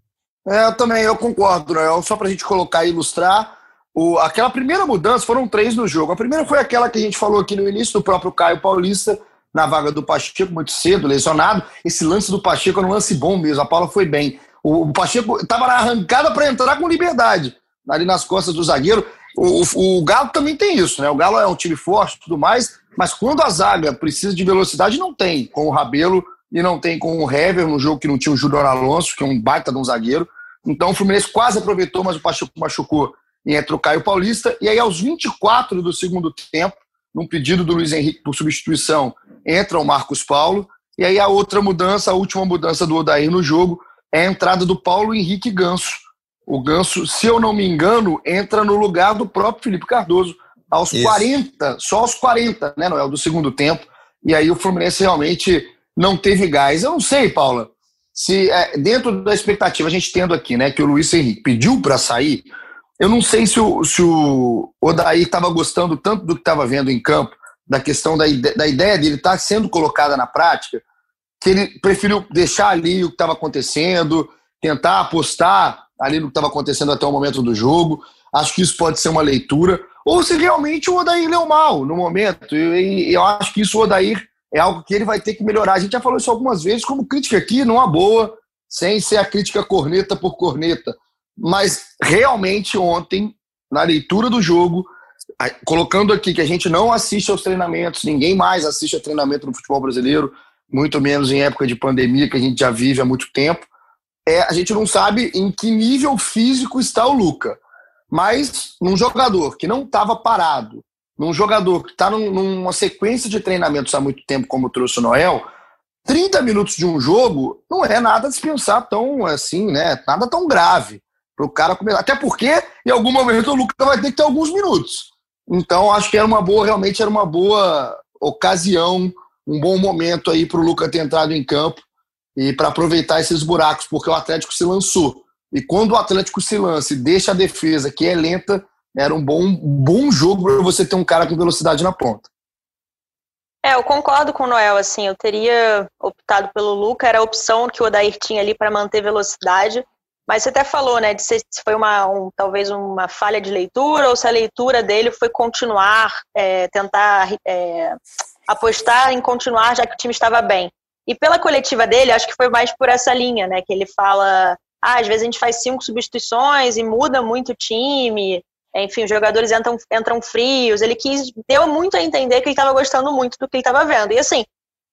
Speaker 1: É, eu também, eu concordo, Noel. Só para a gente colocar e ilustrar, o, aquela primeira mudança, foram três no jogo. A primeira foi aquela que a gente falou aqui no início, do próprio Caio Paulista, na vaga do Pacheco, muito cedo, lesionado. Esse lance do Pacheco era um lance bom mesmo, a Paula foi bem. O, o Pacheco estava na arrancada para entrar com liberdade, ali nas costas do zagueiro. O, o, o, Galo também tem isso, né? O Galo é um time forte e tudo mais, mas quando a zaga precisa de velocidade, não tem, com o Rabelo e não tem com o Hever, no jogo que não tinha o Júnior Alonso, que é um baita de um zagueiro. Então o Fluminense quase aproveitou, mas o Pachuco machucou e entrou o Caio Paulista. E aí, aos 24 do segundo tempo, num pedido do Luiz Henrique por substituição, entra o Marcos Paulo. E aí a outra mudança, a última mudança do Odair no jogo, é a entrada do Paulo Henrique Ganso. O Ganso, se eu não me engano, entra no lugar do próprio Felipe Cardoso, aos Isso. 40, só aos 40, né, Noel, do segundo tempo. E aí o Fluminense realmente não teve gás. Eu não sei, Paula, se é, dentro da expectativa, a gente tendo aqui, né, que o Luiz Henrique pediu para sair, eu não sei se o, se o Odair estava gostando tanto do que estava vendo em campo, da questão da, ide da ideia dele estar tá sendo colocada na prática, que ele preferiu deixar ali o que estava acontecendo, tentar apostar ali no que estava acontecendo até o momento do jogo. Acho que isso pode ser uma leitura. Ou se realmente o Odair leu mal no momento. E, eu acho que isso o Odair é algo que ele vai ter que melhorar. A gente já falou isso algumas vezes, como crítica aqui, numa boa, sem ser a crítica corneta por corneta. Mas realmente ontem, na leitura do jogo, colocando aqui que a gente não assiste aos treinamentos, ninguém mais assiste a treinamento no futebol brasileiro, muito menos em época de pandemia que a gente já vive há muito tempo. É, a gente não sabe em que nível físico está o Luca. Mas num jogador que não estava parado, num jogador que está numa sequência de treinamentos há muito tempo, como trouxe o Noel, 30 minutos de um jogo não é nada a dispensar tão assim, né? Nada tão grave para o cara começar. Até porque, em algum momento, o Lucas vai ter que ter alguns minutos. Então, acho que era uma boa, realmente era uma boa ocasião, um bom momento aí para o Lucas ter entrado em campo e para aproveitar esses buracos, porque o Atlético se lançou. E quando o Atlético se lança e deixa a defesa, que é lenta, era um bom, bom jogo para você ter um cara com velocidade na ponta.
Speaker 2: É, eu concordo com o Noel, assim, eu teria optado pelo Luca, era a opção que o Odair tinha ali para manter velocidade, mas você até falou, né, de se foi uma, um, talvez uma falha de leitura ou se a leitura dele foi continuar, é, tentar é, apostar em continuar já que o time estava bem. E pela coletiva dele, acho que foi mais por essa linha, né, que ele fala, ah, às vezes a gente faz cinco substituições e muda muito o time, enfim, os jogadores entram, entram frios. Ele quis, deu muito a entender que ele estava gostando muito do que ele estava vendo. E assim,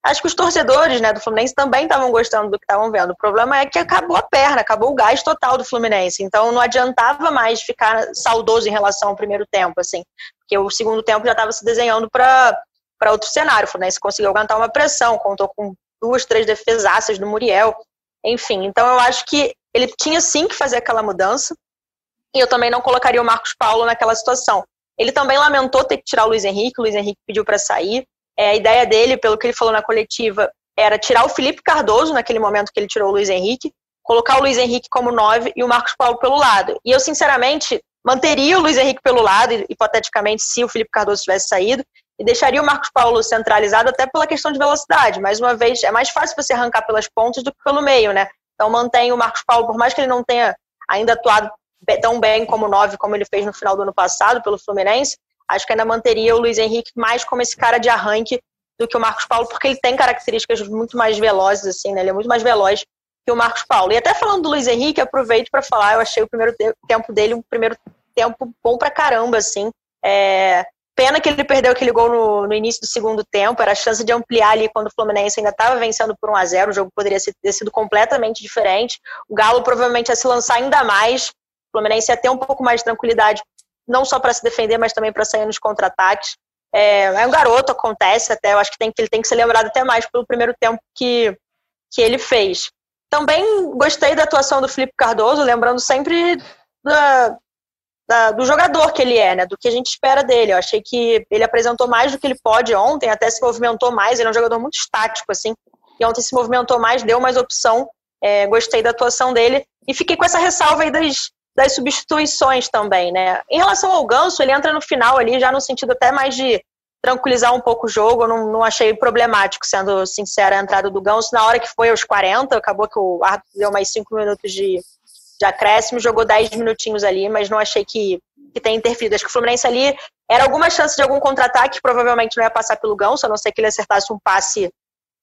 Speaker 2: Acho que os torcedores né, do Fluminense também estavam gostando do que estavam vendo. O problema é que acabou a perna, acabou o gás total do Fluminense. Então não adiantava mais ficar saudoso em relação ao primeiro tempo, assim, porque o segundo tempo já estava se desenhando para outro cenário. O Fluminense conseguiu aguentar uma pressão, contou com duas, três defesaças do Muriel. Enfim, então eu acho que ele tinha sim que fazer aquela mudança. E eu também não colocaria o Marcos Paulo naquela situação. Ele também lamentou ter que tirar o Luiz Henrique, o Luiz Henrique pediu para sair. É, a ideia dele, pelo que ele falou na coletiva, era tirar o Felipe Cardoso, naquele momento que ele tirou o Luiz Henrique, colocar o Luiz Henrique como nove e o Marcos Paulo pelo lado. E eu, sinceramente, manteria o Luiz Henrique pelo lado, hipoteticamente, se o Felipe Cardoso tivesse saído, e deixaria o Marcos Paulo centralizado até pela questão de velocidade. Mais uma vez, é mais fácil você arrancar pelas pontas do que pelo meio, né? Então mantém o Marcos Paulo, por mais que ele não tenha ainda atuado tão bem como nove como ele fez no final do ano passado pelo Fluminense, acho que ainda manteria o Luiz Henrique mais como esse cara de arranque do que o Marcos Paulo, porque ele tem características muito mais velozes, assim, né? Ele é muito mais veloz que o Marcos Paulo. E até falando do Luiz Henrique, aproveito para falar, eu achei o primeiro tempo dele um primeiro tempo bom pra caramba, assim. É... Pena que ele perdeu aquele gol no, no, início do segundo tempo, era a chance de ampliar ali quando o Fluminense ainda estava vencendo por 1 a 0 o jogo poderia ter sido completamente diferente. O Galo provavelmente ia se lançar ainda mais, o Fluminense ia ter um pouco mais de tranquilidade não só para se defender, mas também para sair nos contra-ataques. É, é, um garoto, acontece até, eu acho que, tem, que ele tem que ser lembrado até mais pelo primeiro tempo que, que ele fez. Também gostei da atuação do Felipe Cardoso, lembrando sempre da, da, do jogador que ele é, né, do que a gente espera dele. Eu achei que ele apresentou mais do que ele pode ontem, até se movimentou mais, ele é um jogador muito estático, assim, e ontem se movimentou mais, deu mais opção, é, gostei da atuação dele, e fiquei com essa ressalva aí das, das substituições também, né? Em relação ao Ganso, ele entra no final ali, já no sentido até mais de tranquilizar um pouco o jogo, eu não, não achei problemático, sendo sincera, a entrada do Ganso. Na hora que foi aos 40, acabou que o árbitro deu mais 5 minutos de, de acréscimo, jogou 10 minutinhos ali, mas não achei que, que tenha interferido. Acho que o Fluminense ali era alguma chance de algum contra-ataque, provavelmente não ia passar pelo Ganso, a não ser que ele acertasse um passe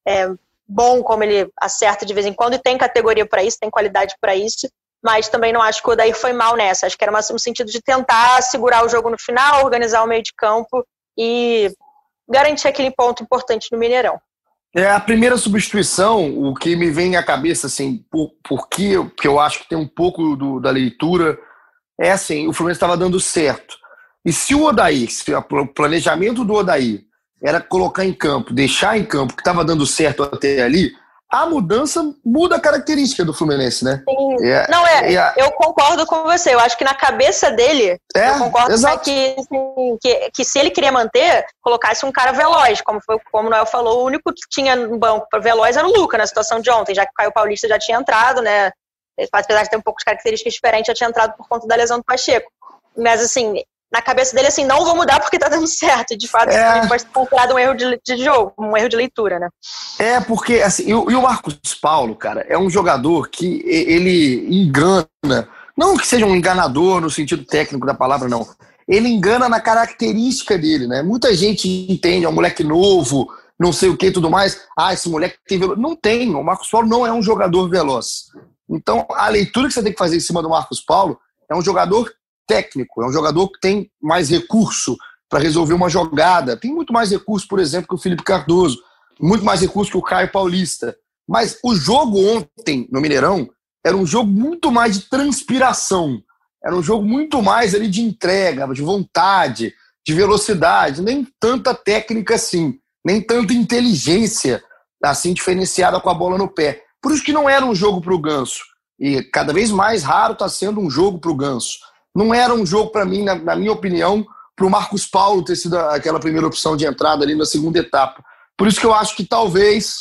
Speaker 2: é, bom, como ele acerta de vez em quando, e tem categoria para isso, tem qualidade para isso mas também não acho que o Odair foi mal nessa. Acho que era no sentido de tentar segurar o jogo no final, organizar o meio de campo e garantir aquele ponto importante no Mineirão.
Speaker 1: É a primeira substituição, o que me vem à cabeça, assim, por, por que, que eu acho que tem um pouco do, da leitura, é assim, o Fluminense estava dando certo. E se o Odair, se o planejamento do Odair era colocar em campo, deixar em campo, que estava dando certo até ali, a mudança muda a característica do Fluminense, né?
Speaker 2: Sim. É, não, é, é, eu concordo com você. Eu acho que na cabeça dele, é, eu concordo que, assim, que, que se ele queria manter, colocasse um cara veloz, como foi como o Noel falou, o único que tinha um banco veloz era o Luca na situação de ontem, já que o Caio Paulista já tinha entrado, né? Apesar de ter um pouco de características diferentes, já tinha entrado por conta da lesão do Pacheco. Mas assim, na cabeça dele, assim, não vou mudar porque tá dando (laughs) certo. De fato, é... pode ser considerado um erro de, de, jogo, um erro de leitura, né?
Speaker 1: É, porque, assim, e, o Marcos Paulo, cara, é um jogador que ele engana. Não que seja um enganador no sentido técnico da palavra, não. Ele engana na característica dele, né? Muita gente entende, é um moleque novo, não sei o que e tudo mais. Ah, esse moleque tem velocidade. Não tem, o Marcos Paulo não é um jogador veloz. Então, a leitura que você tem que fazer em cima do Marcos Paulo é um jogador técnico, é um jogador que tem mais recurso para resolver uma jogada. Tem muito mais recurso, por exemplo, que o Felipe Cardoso, muito mais recurso que o Caio Paulista. Mas o jogo ontem no Mineirão era um jogo muito mais de transpiração. Era um jogo muito mais ali de entrega, de vontade, de velocidade, nem tanta técnica assim, nem tanta inteligência assim diferenciada com a bola no pé. Por isso que não era um jogo para o Ganso. E cada vez mais raro está sendo um jogo para o Ganso. Não era um jogo para mim, na, na, minha opinião, para o Marcos Paulo ter sido aquela primeira opção de entrada ali na segunda etapa. Por isso que eu acho que talvez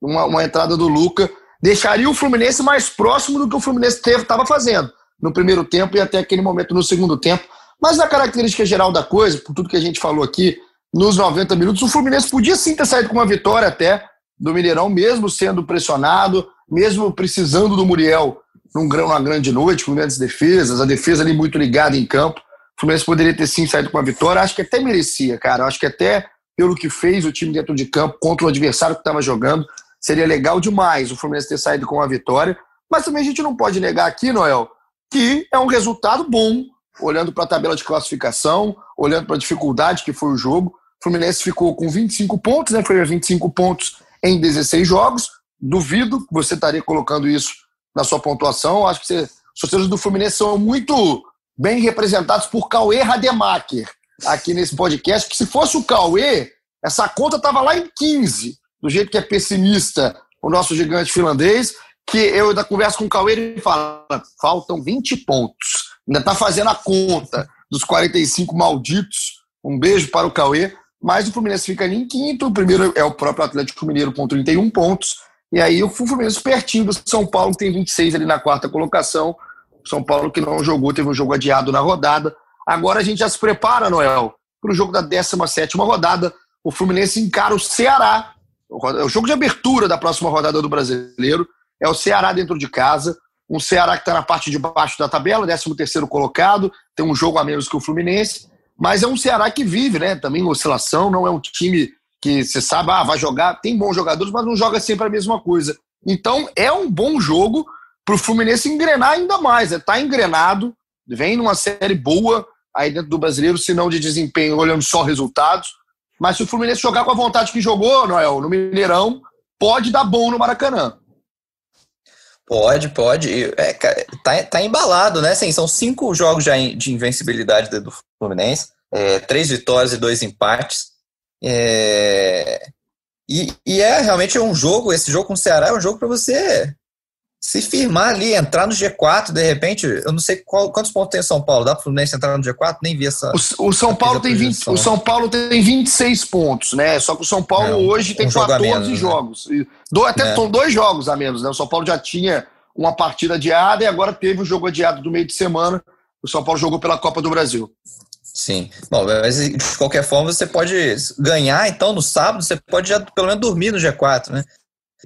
Speaker 1: uma, uma entrada do Luca deixaria o Fluminense mais próximo do que o Fluminense estava fazendo no primeiro tempo e até aquele momento no segundo tempo. Mas na característica geral da coisa, por tudo que a gente falou aqui, nos 90 minutos, o Fluminense podia sim ter saído com uma vitória até do Mineirão, mesmo sendo pressionado, mesmo precisando do Muriel num, numa grande noite, com grandes defesas, a defesa ali muito ligada em campo. O Fluminense poderia ter sim saído com a vitória. Acho que até merecia, cara. Acho que até pelo que fez o time dentro de campo contra o adversário que estava jogando, seria legal demais o Fluminense ter saído com a vitória. Mas também a gente não pode negar aqui, Noel, que é um resultado bom, olhando para a tabela de classificação, olhando para a dificuldade que foi o jogo. O Fluminense ficou com 25 pontos, né? Foi 25 pontos em 16 jogos. Duvido que você estaria colocando isso na sua pontuação. Acho que você, os torcedores do Fluminense são muito bem representados por Cauê Rademacher aqui nesse podcast. Que se fosse o Cauê, essa conta estava lá em 15, do jeito que é pessimista o nosso gigante finlandês. Que eu ainda converso com o Cauê e ele fala: faltam 20 pontos. Ainda está fazendo a conta dos 45 malditos. Um beijo para o Cauê. Mas o Fluminense fica ali em quinto. O primeiro é o próprio Atlético Mineiro com 31 pontos. E aí o Fluminense pertinho do São Paulo, que tem 26 ali na quarta colocação. São Paulo que não jogou, teve um jogo adiado na rodada. Agora a gente já se prepara, Noel, para o jogo da 17 rodada. O Fluminense encara o Ceará. É o jogo de abertura da próxima rodada do Brasileiro. É o Ceará dentro de casa. Um Ceará que está na parte de baixo da tabela, 13 terceiro colocado. Tem um jogo a menos que o Fluminense. Mas é um Ceará que vive, né? Também oscilação. Não é um time que você sabe, ah, vai jogar, tem bons jogadores, mas não joga sempre a mesma coisa. Então é um bom jogo para o Fluminense engrenar ainda mais. Está né? engrenado, vem numa série boa aí dentro do brasileiro, se não de desempenho, olhando só resultados. Mas se o Fluminense jogar com a vontade que jogou, Noel, no Mineirão, pode dar bom no Maracanã.
Speaker 3: Pode, pode. É, tá, tá embalado, né? Assim, são cinco jogos já de invencibilidade do Fluminense, é, três vitórias e dois empates. É, e, e, é realmente um jogo, esse jogo com o Ceará é um jogo para você se firmar ali, entrar no G4, de repente, eu não sei qual, quantos pontos tem o São Paulo, dá para o Fluminense entrar no G4? Nem vi essa.
Speaker 1: O, o São Paulo tem 20, o São Paulo tem 26 pontos, né? Só que o São Paulo é, hoje tem um 14 menos, né? jogos. Né? Do, até é. são dois jogos a menos, né? O São Paulo já tinha uma partida adiada e agora teve o um jogo adiado do meio de semana. O São Paulo jogou pela Copa do Brasil.
Speaker 3: Sim. Bom, mas de qualquer forma você pode ganhar, então no sábado você pode já pelo menos dormir no G4, né?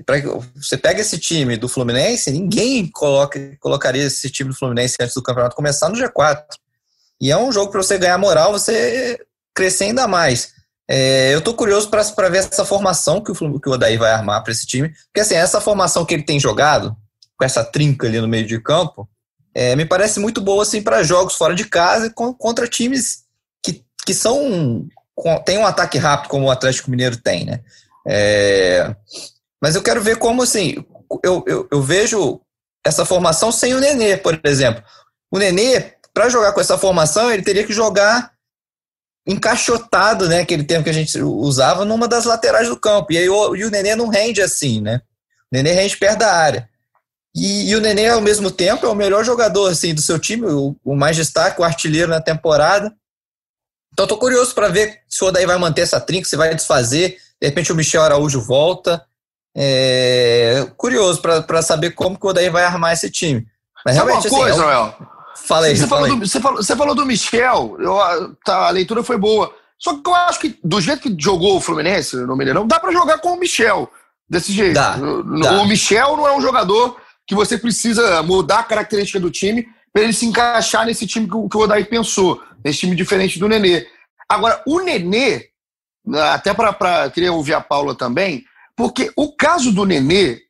Speaker 3: Pra, você pega esse time do Fluminense, ninguém coloca, colocaria esse time do Fluminense antes do campeonato começar no G4. E é um jogo para você ganhar moral, você crescer ainda mais. É, eu tô curioso para ver essa formação que o, que o Odair vai armar para esse time. Porque assim, essa formação que ele tem jogado, com essa trinca ali no meio de campo, é, me parece muito boa assim, para jogos fora de casa contra times que, que são tem um ataque rápido como o Atlético Mineiro tem, né? É, mas eu quero ver como, assim, eu, eu, eu vejo essa formação sem o Nenê, por exemplo. O Nenê, para jogar com essa formação, ele teria que jogar encaixotado, né? Aquele termo que a gente usava, numa das laterais do campo. E aí o, e o Nenê não rende assim, né? O Nenê rende perto da área. E, e, o Nenê, ao mesmo tempo, é o melhor jogador assim, do seu time, o, o mais destaque, o artilheiro na temporada. Então, estou curioso para ver se o Odaí vai manter essa trinca, se vai desfazer. De repente, o Michel Araújo volta. É, curioso para saber como que o Odaí vai armar esse time.
Speaker 1: Mas realmente, uma coisa, assim, é um... Noel?
Speaker 3: Fala aí,
Speaker 1: você,
Speaker 3: fala
Speaker 1: falou
Speaker 3: aí.
Speaker 1: Do, você, falou, você falou do Michel, eu, tá, a leitura foi boa. Só que eu acho que do jeito que jogou o Fluminense no Mineirão, dá para jogar com o Michel desse jeito.
Speaker 3: Dá,
Speaker 1: o,
Speaker 3: dá.
Speaker 1: o Michel não é um jogador que você precisa mudar a característica do time para ele se encaixar nesse time que, o Odair pensou, nesse time diferente do Nenê. Agora, o Nenê, até para queria ouvir a Paula também, porque o caso do Nenê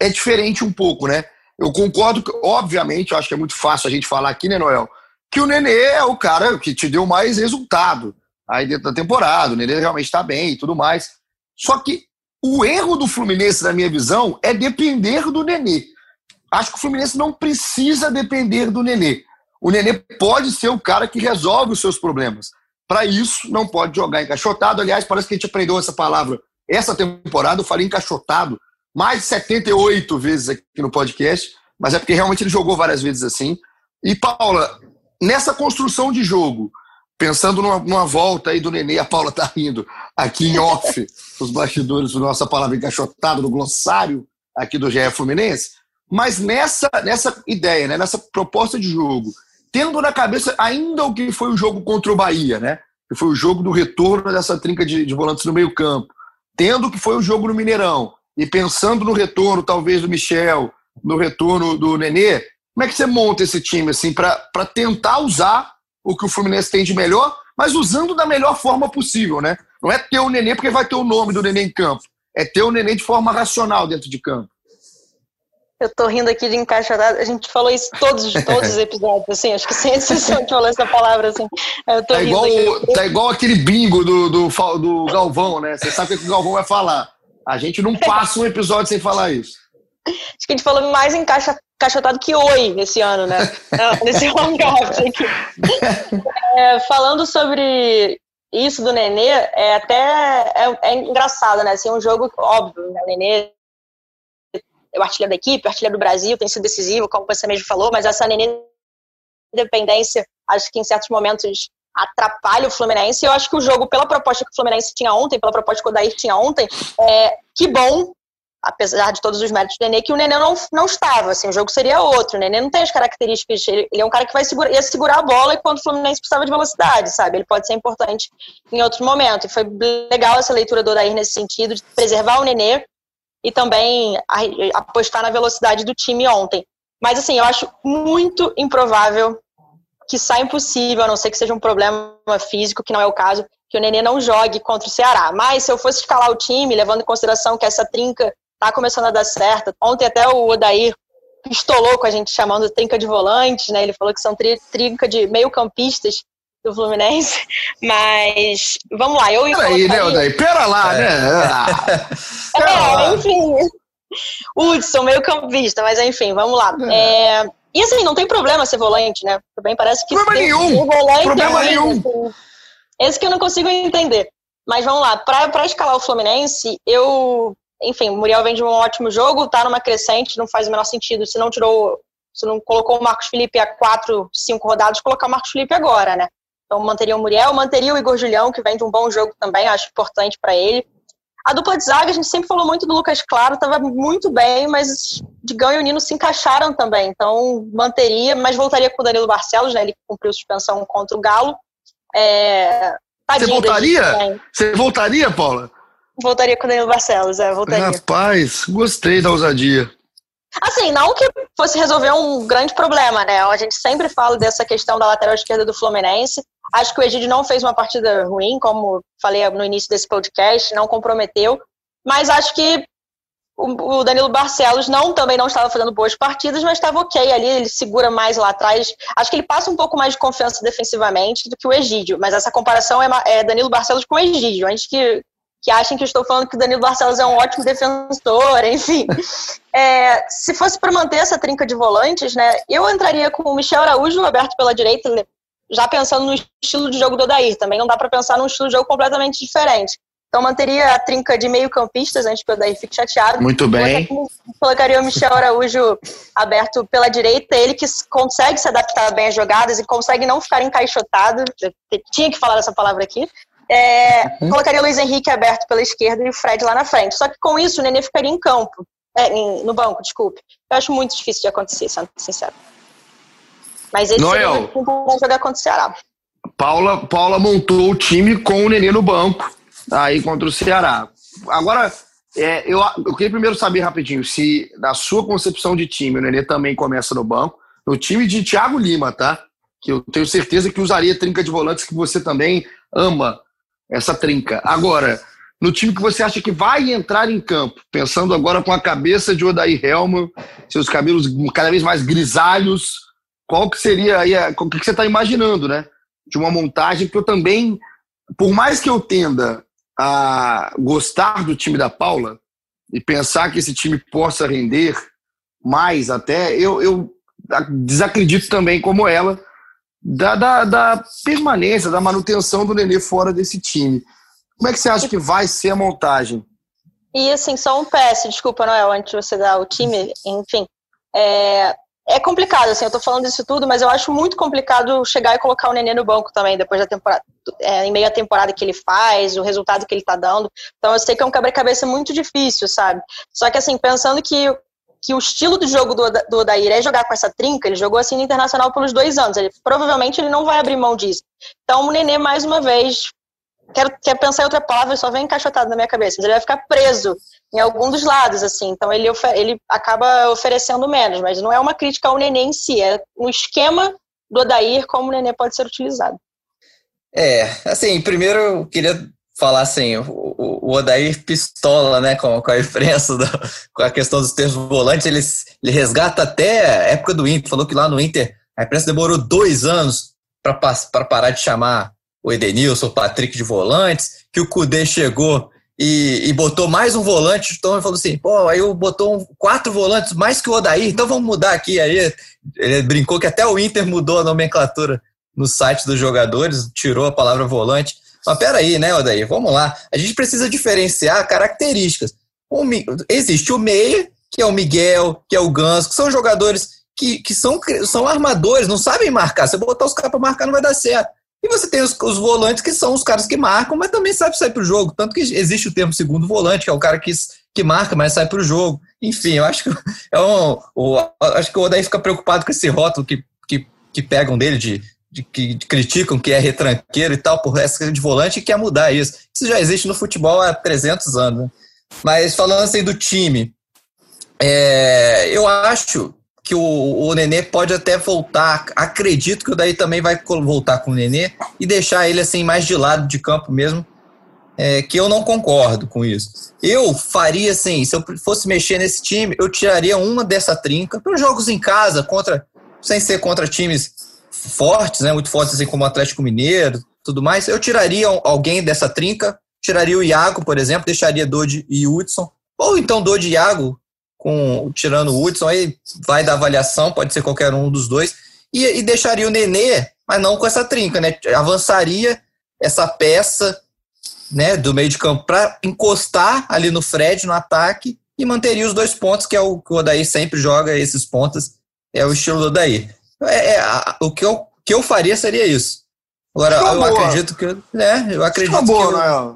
Speaker 1: é diferente um pouco, né? Eu concordo que, obviamente, eu acho que é muito fácil a gente falar aqui, né, Noel? Que o Nenê é o cara que te deu mais resultado aí dentro da temporada. O Nenê realmente está bem e tudo mais. Só que o erro do Fluminense, na minha visão, é depender do Nenê. Acho que o Fluminense não precisa depender do Nenê. O Nenê pode ser o cara que resolve os seus problemas. Para isso, não pode jogar encaixotado. Aliás, parece que a gente aprendeu essa palavra essa temporada. Eu falei encaixotado mais de 78 vezes aqui no podcast, mas é porque realmente ele jogou várias vezes assim. E, Paula, nessa construção de jogo, pensando numa, numa volta aí do Nenê, a Paula tá rindo aqui em off, os bastidores, nossa palavra encaixotado no glossário aqui do GE Fluminense, mas nessa, nessa ideia, né, nessa proposta de jogo, tendo na cabeça ainda o que foi o jogo contra o Bahia, né, que foi o jogo do retorno dessa trinca de, de volantes no meio campo, tendo o que foi o jogo no Mineirão, e pensando no retorno, talvez, do Michel, no retorno do Nenê, como é que você monta esse time assim para tentar usar o que o Fluminense tem de melhor, mas usando da melhor forma possível, né? Não é ter o Nenê porque vai ter o nome do Nenê em campo, é ter o Nenê de forma racional dentro de campo.
Speaker 2: Eu tô rindo aqui de encaixotado. A gente falou isso todos, todos os episódios, assim, acho que sem (laughs) exceção que falou essa palavra, assim. Eu tô
Speaker 1: tá, igual,
Speaker 2: aqui.
Speaker 1: tá igual aquele bingo do, do, do Galvão, né? Você sabe o que o Galvão vai falar. A gente não passa um episódio sem falar isso.
Speaker 2: Acho que a gente falou mais encaixotado que oi esse ano, né? Nesse hangout aqui. (laughs) É, falando sobre isso do Nenê, é até é, é engraçado, né? Assim, um jogo óbvio, né? O Nenê o artilheiro da equipe, o artilheiro do Brasil, tem sido decisivo, como você mesmo falou, mas essa Nenê dependência, acho que em certos momentos atrapalha o Fluminense. Eu acho que o jogo, pela proposta que o Fluminense tinha ontem, pela proposta que o Dair tinha ontem, é, que bom, apesar de todos os méritos do Nenê, que o Nenê não, não estava. Assim, o jogo seria outro. O Nenê não tem as características. Ele, ele é um cara que vai segurar, ia segurar a bola quando o Fluminense precisava de velocidade, sabe? Ele pode ser importante em outro momento. E foi legal essa leitura do Odair nesse sentido, de preservar o Nenê e também apostar na velocidade do time ontem. Mas, assim, eu acho muito improvável que saia impossível, a não ser que seja um problema físico, que não é o caso, que o Nenê não jogue contra o Ceará. Mas se eu fosse escalar o time, levando em consideração que essa trinca tá começando a dar certo, ontem até o Odair pistolou com a gente chamando trinca de volantes, né? Ele falou que são tri trinca de meio campistas do Fluminense, (laughs) mas vamos lá, eu
Speaker 1: Peraí, né, Odair? Pera lá, né? (laughs)
Speaker 2: é, enfim, Hudson, meio campista, mas enfim, vamos lá. É. É, e assim, não tem problema ser volante, né? Também parece que.
Speaker 1: Problema nenhum!
Speaker 2: Volante
Speaker 1: problema
Speaker 2: é
Speaker 1: nenhum!
Speaker 2: Assim, esse que eu não consigo entender. Mas vamos lá, para escalar o Fluminense, eu. Enfim, o Muriel vem de um ótimo jogo, tá numa crescente, não faz o menor sentido. Se não tirou. Se não colocou o Marcos Felipe há quatro, cinco rodadas, colocar o Marcos Felipe agora, né? Então manteria o Muriel, manteria o Igor Julião, que vem de um bom jogo também, acho importante para ele. A dupla de zaga, a gente sempre falou muito do Lucas Claro, estava muito bem, mas Digão e o Nino se encaixaram também. Então, manteria, mas voltaria com o Danilo Barcelos, né? Ele cumpriu suspensão contra o Galo. É,
Speaker 1: Você voltaria? Você voltaria, Paula?
Speaker 2: Voltaria com o Danilo Barcelos, é, voltaria.
Speaker 1: Rapaz, gostei da ousadia.
Speaker 2: Assim, não que fosse resolver um grande problema, né? A gente sempre fala dessa questão da lateral esquerda do Fluminense. Acho que o Egídio não fez uma partida ruim, como falei no início desse podcast, não comprometeu. Mas acho que o Danilo Barcelos não também não estava fazendo boas partidas, mas estava ok ali, ele segura mais lá atrás. Acho que ele passa um pouco mais de confiança defensivamente do que o Egídio, mas essa comparação é, é Danilo Barcelos com o Egídio, antes que que achem que estou falando que o Danilo Barcelos é um ótimo defensor, enfim. (laughs) É, se fosse para manter essa trinca de volantes, né, eu entraria com o Michel Araújo aberto pela direita, já pensando no estilo de jogo do Odair. Também não dá para pensar num estilo de jogo completamente diferente. Então manteria a trinca de meio-campistas antes que o Odair fique chateado.
Speaker 1: Muito bem.
Speaker 2: Colocaria o Michel Araújo aberto pela direita, ele que consegue se adaptar bem às jogadas e consegue não ficar encaixotado. Eu tinha que falar essa palavra aqui. É, uhum. Colocaria Luiz Henrique aberto pela esquerda e o Fred lá na frente. Só que com isso o Nenê ficaria em campo. É, em, no banco, desculpe. Eu acho muito difícil de acontecer, sendo sincero. Mas esse Noel, seria um jogar contra o Ceará.
Speaker 1: Paula, Paula montou o time com o Nenê no banco, aí contra o Ceará. Agora, é, eu, eu queria primeiro saber rapidinho se, na sua concepção de time, o Nenê também começa no banco. No time de Thiago Lima, tá? Que eu tenho certeza que usaria trinca de volantes, que você também ama essa trinca. Agora, no time que você acha que vai entrar em campo, pensando agora com a cabeça de Odair Helman, seus cabelos cada vez mais grisalhos, qual que seria aí, o que você está imaginando, né? De uma montagem que eu também, por mais que eu tenda a gostar do time da Paula e pensar que esse time possa render mais até, eu, eu desacredito também como ela da, da, da permanência, da manutenção do Nenê fora desse time. Como é que você acha que vai ser a montagem?
Speaker 2: E assim, só um PS, desculpa, Noel, antes de você dar o time, enfim. É, é complicado, assim, eu tô falando isso tudo, mas eu acho muito complicado chegar e colocar o Nenê no banco também, depois da temporada, é, em meio à temporada que ele faz, o resultado que ele tá dando. Então eu sei que é um quebra-cabeça muito difícil, sabe? Só que assim, pensando que que o estilo de jogo do, do Odair é jogar com essa trinca, ele jogou assim no Internacional pelos dois anos, ele, provavelmente ele não vai abrir mão disso. Então o Nenê, mais uma vez, quero, quer pensar em outra palavra, só vem encaixotado na minha cabeça, mas ele vai ficar preso em algum dos lados, assim, então ele, ele acaba oferecendo menos, mas não é uma crítica ao Nenê em si, é um esquema do Odair como o Nenê pode ser utilizado.
Speaker 3: É, assim, primeiro eu queria falar assim, o, Odair pistola, né, com, com a imprensa, do, com a questão dos termos volantes, ele, ele resgata até a época do Inter, falou que lá no Inter a imprensa demorou dois anos para parar de chamar o Edenilson, o Patrick de volantes, que o Cudê chegou e, e, botou mais um volante, então ele falou assim, pô, aí botou um, quatro volantes mais que o Odair, então vamos mudar aqui. Aí ele brincou que até o Inter mudou a nomenclatura no site dos jogadores, tirou a palavra volante. Mas peraí, né, Odair? Vamos lá. A gente precisa diferenciar características. O, existe o meia, que é o Miguel, que é o Ganso, que são jogadores que, que são, são armadores, não sabem marcar. Se botar os caras para marcar, não vai dar certo. E você tem os, os, volantes, que são os caras que marcam, mas também sabe sair para o jogo. Tanto que existe o termo segundo volante, que é o cara que, que marca, mas sai para o jogo. Enfim, eu acho que, (laughs) é um, o, acho que o Odair fica preocupado com esse rótulo que, que, que pegam dele de de, que criticam que é retranqueiro e tal por essa de volante e quer mudar isso. Isso já existe no futebol há 300 anos. Né? Mas falando assim do time, é, eu acho que o, o Nenê pode até voltar. Acredito que o daí também vai voltar com o Nenê e deixar ele assim mais de lado de campo mesmo. É, que eu não concordo com isso. Eu faria assim, se eu fosse mexer nesse time, eu tiraria uma dessa trinca para os jogos em casa, contra, sem ser contra times fortes, né, muito fortes assim como o Atlético Mineiro, tudo mais, eu tiraria alguém dessa trinca, tiraria o Iago, por exemplo, deixaria Dodi e Hudson, ou então Dodi e Iago, com, tirando o Hudson, aí vai da avaliação, pode ser qualquer um dos dois, e, e deixaria o Nenê, mas não com essa trinca, né, avançaria essa peça né, do meio de campo para encostar ali no Fred, no ataque, e manteria os dois pontos, que é o que o Odaí sempre joga, esses pontos, é o estilo do Odaí. É, é a, o que eu, que eu faria seria isso. Agora, eu boa. acredito que. Né, eu acredito Fica
Speaker 1: boa,
Speaker 3: que.
Speaker 1: Eu...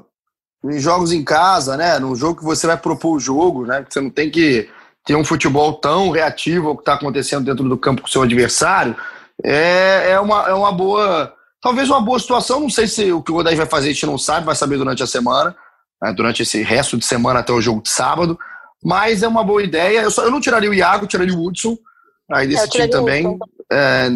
Speaker 1: Né? Em jogos em casa, né? Num jogo que você vai propor o jogo, né? Você não tem que ter um futebol tão reativo ao que está acontecendo dentro do campo com o seu adversário. É, é, uma, é uma boa. Talvez uma boa situação. Não sei se o que o Godaí vai fazer, a gente não sabe, vai saber durante a semana, né, durante esse resto de semana até o jogo de sábado. Mas é uma boa ideia. Eu, só, eu não tiraria o Iago, tiraria o Hudson. Aí desse time também é,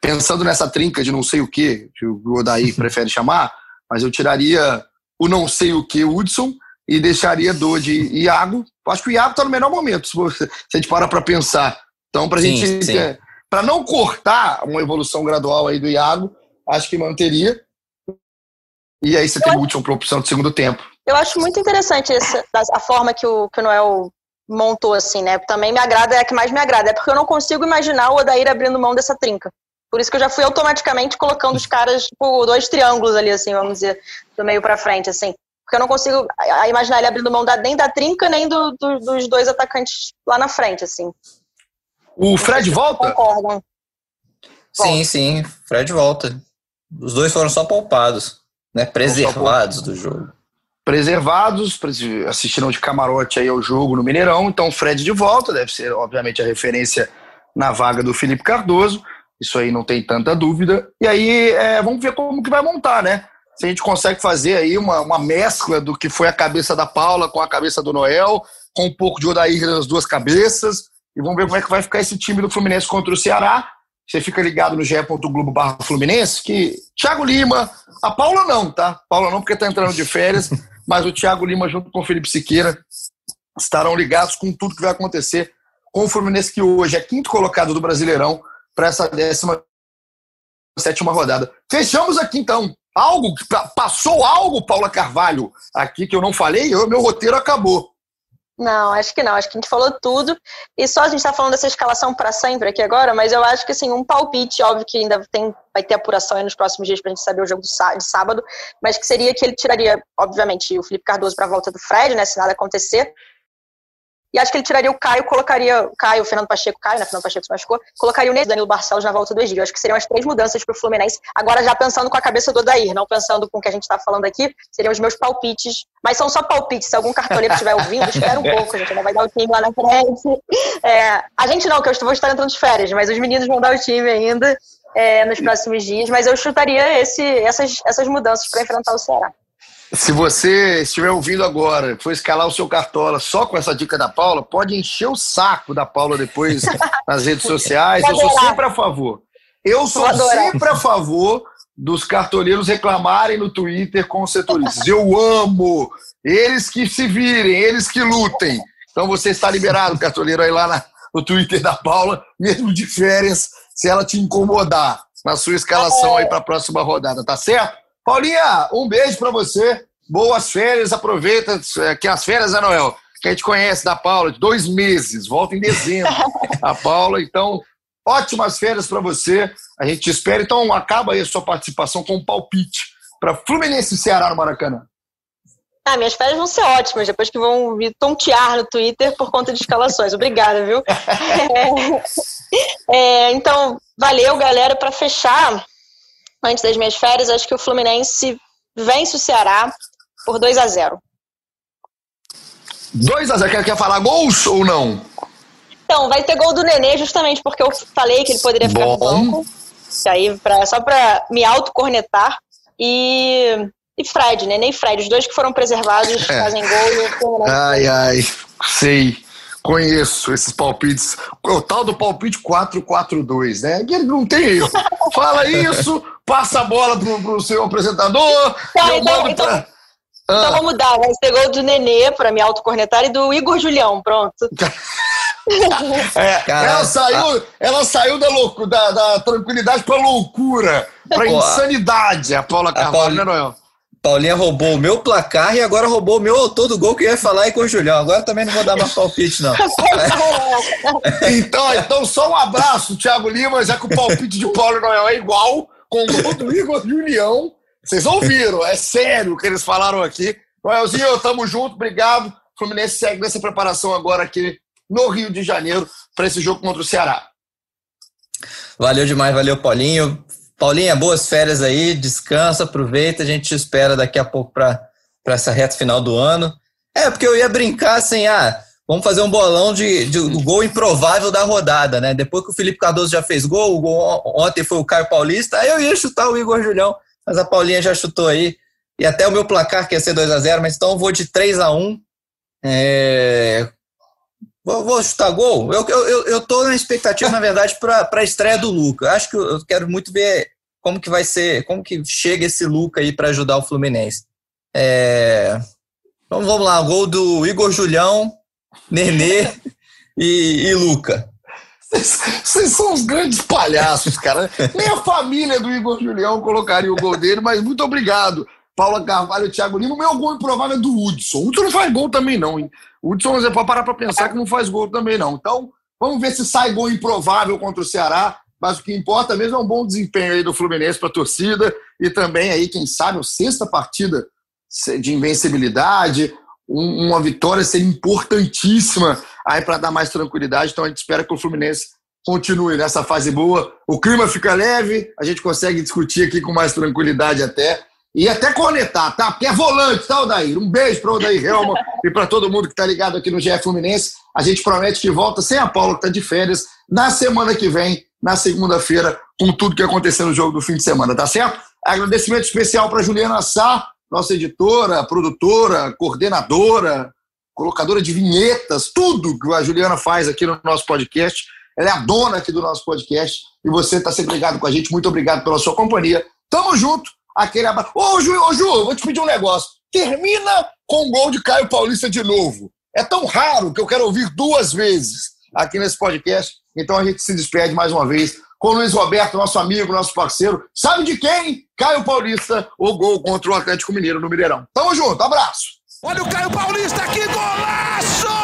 Speaker 1: pensando nessa trinca de não sei o que, que o Odaí (laughs) prefere chamar, mas eu tiraria o não sei o que, Hudson, e deixaria do de Iago. Acho que o Iago está no melhor momento, se, você, se a gente para para pensar. Então, para gente. É, para não cortar uma evolução gradual aí do Iago, acho que manteria. E aí você tem o último para opção de segundo tempo.
Speaker 2: Eu acho muito interessante essa, a forma que o, que o Noel montou, assim, né? Também me agrada, é a que mais me agrada. É porque eu não consigo imaginar o Odair abrindo mão dessa trinca. Por isso que eu já fui automaticamente colocando os caras, tipo, dois triângulos ali, assim, vamos dizer, do meio para frente, assim. Porque eu não consigo imaginar ele abrindo mão da, nem da trinca, nem do, do, dos dois atacantes lá na frente, assim.
Speaker 1: O Fred volta?
Speaker 2: Concordam.
Speaker 3: Sim, sim, Fred volta. Os dois foram só poupados, né? Preservados do jogo.
Speaker 1: Preservados, assistiram de camarote aí ao jogo no Mineirão, então Fred de volta, deve ser, obviamente, a referência na vaga do Felipe Cardoso. Isso aí não tem tanta dúvida. E aí é, vamos ver como que vai montar, né? Se a gente consegue fazer aí uma, uma mescla do que foi a cabeça da Paula com a cabeça do Noel, com um pouco de Odair nas duas cabeças. E vamos ver como é que vai ficar esse time do Fluminense contra o Ceará. Você fica ligado no ge.globo barra Fluminense, que Thiago Lima, a Paula não, tá? Paula não, porque tá entrando de férias, (laughs) mas o Thiago Lima junto com o Felipe Siqueira estarão ligados com tudo que vai acontecer com o Fluminense, que hoje é quinto colocado do Brasileirão, para essa décima sétima rodada. Fechamos aqui então. Algo, passou algo, Paula Carvalho, aqui que eu não falei, eu, meu roteiro acabou.
Speaker 2: Não, acho que não. Acho que a gente falou tudo. E só a gente está falando dessa escalação para sempre aqui agora, mas eu acho que assim, um palpite, óbvio que ainda tem, vai ter apuração aí nos próximos dias para a gente saber o jogo de sábado, mas que seria que ele tiraria, obviamente, o Felipe Cardoso para a volta do Fred, né? Se nada acontecer. E acho que ele tiraria o Caio, colocaria o Caio, o Fernando Pacheco, Caio, né? Fernando Pacheco se machucou, colocaria o Danilo Barcelos na volta do Egídio. Acho que seriam as três mudanças para o Fluminense. Agora já pensando com a cabeça do Odair, não pensando com o que a gente está falando aqui, seriam os meus palpites. Mas são só palpites. Se algum cartoleiro estiver ouvindo, espera um pouco, a gente ainda vai dar o time lá na frente. É, a gente não, que eu vou estar entrando de férias, mas os meninos vão dar o time ainda é, nos próximos dias. Mas eu chutaria esse, essas, essas mudanças para enfrentar o Ceará.
Speaker 1: Se você estiver ouvindo agora, for escalar o seu cartola só com essa dica da Paula, pode encher o saco da Paula depois (laughs) nas redes sociais. Eu sou sempre a favor. Eu sou sempre a favor dos cartoleiros reclamarem no Twitter com os setoristas. Eu amo! Eles que se virem, eles que lutem. Então você está liberado, cartoleiro, aí lá na, no Twitter da Paula, mesmo de férias, se ela te incomodar na sua escalação aí para a próxima rodada, tá certo? Paulinha, um beijo para você. Boas férias, aproveita é, que as férias, é Noel, que a gente conhece da Paula, de dois meses, volta em dezembro. (laughs) a Paula, então, ótimas férias para você. A gente te espera. Então, acaba aí a sua participação com um palpite para Fluminense e Ceará no Maracanã.
Speaker 2: Ah, minhas férias vão ser ótimas, depois que vão me tontear no Twitter por conta de escalações. Obrigada, viu? é, (laughs) (laughs) é, então, valeu, galera. Para fechar, antes das minhas férias, acho que o Fluminense vence o Ceará por 2 a 0
Speaker 1: 2 a 0 quer, quer falar gols ou não?
Speaker 2: Então, vai ter gol do Nenê justamente porque eu falei que ele poderia ficar Bom. no banco. Aí, pra, só para me autocornetar. E, e Fred, Nenê e Fred, os dois que foram preservados é. fazem gol.
Speaker 1: Ai, ai, sei. Conheço esses palpites. O tal do palpite 4-4-2, né? Ele não tem erro. Fala isso, passa a bola pro, pro seu apresentador. Tá,
Speaker 2: então, então, pra... então ah. vamos mudar. Vai ser gol do Nenê para me autocornetar e do Igor Julião, pronto. (laughs)
Speaker 1: é, ela saiu, ela saiu da, loucura, da, da tranquilidade para loucura, para insanidade, a Paula Carvalho, né, Noel?
Speaker 3: Paulinha roubou o meu placar e agora roubou o meu autor do gol que eu ia falar aí com o Julião. Agora também não vou dar mais palpite, não. (laughs)
Speaker 1: então, então, só um abraço, Thiago Lima, já que o palpite de Paulo Noel é igual, com o gol do Igor Julião. Vocês ouviram, é sério o que eles falaram aqui. Noelzinho, tamo junto, obrigado. Fluminense segue nessa preparação agora aqui no Rio de Janeiro para esse jogo contra o Ceará.
Speaker 3: Valeu demais, valeu, Paulinho. Paulinha, boas férias aí, descansa, aproveita, a gente te espera daqui a pouco para essa reta final do ano. É, porque eu ia brincar assim, ah, vamos fazer um bolão de, de, do gol improvável da rodada, né? Depois que o Felipe Cardoso já fez gol, o gol ontem foi o Caio Paulista, aí eu ia chutar o Igor Julião, mas a Paulinha já chutou aí. E até o meu placar que ia ser 2 a 0 mas então eu vou de 3 a 1 é... Vou, vou chutar gol? Eu, eu, eu tô na expectativa, na verdade, para a estreia do Luca. Acho que eu quero muito ver como que vai ser, como que chega esse Luca aí para ajudar o Fluminense. É... Então vamos lá, gol do Igor Julião, Nenê e, e Luca.
Speaker 1: Vocês são os grandes palhaços, cara. Nem a família do Igor Julião colocaria o gol dele, mas muito obrigado. Paula Carvalho, Thiago Lima. O meu gol improvável é do Hudson. O Hudson não faz gol também, não, hein? O Hudson, você pode parar para pensar que não faz gol também, não. Então, vamos ver se sai gol improvável contra o Ceará. Mas o que importa mesmo é um bom desempenho aí do Fluminense para a torcida e também aí, quem sabe, a sexta partida de invencibilidade, uma vitória seria importantíssima aí para dar mais tranquilidade. Então a gente espera que o Fluminense continue nessa fase boa. O clima fica leve, a gente consegue discutir aqui com mais tranquilidade até. E até conectar, tá? Porque é volante, tá, Odair? Um beijo para o Odair Helma (laughs) e para todo mundo que está ligado aqui no GF Fluminense. A gente promete que volta sem a Paula, que está de férias, na semana que vem, na segunda-feira, com tudo que aconteceu no jogo do fim de semana, tá certo? Agradecimento especial para Juliana Sá, nossa editora, produtora, coordenadora, colocadora de vinhetas, tudo que a Juliana faz aqui no nosso podcast. Ela é a dona aqui do nosso podcast e você está sempre ligado com a gente. Muito obrigado pela sua companhia. Tamo junto. Aquele abraço. Ô, Ju, ô, Ju, vou te pedir um negócio. Termina com o gol de Caio Paulista de novo. É tão raro que eu quero ouvir duas vezes aqui nesse podcast. Então a gente se despede mais uma vez com o Luiz Roberto, nosso amigo, nosso parceiro. Sabe de quem? Caio Paulista, o gol contra o Atlético Mineiro no Mineirão. Tamo junto, abraço.
Speaker 4: Olha o Caio Paulista, que golaço!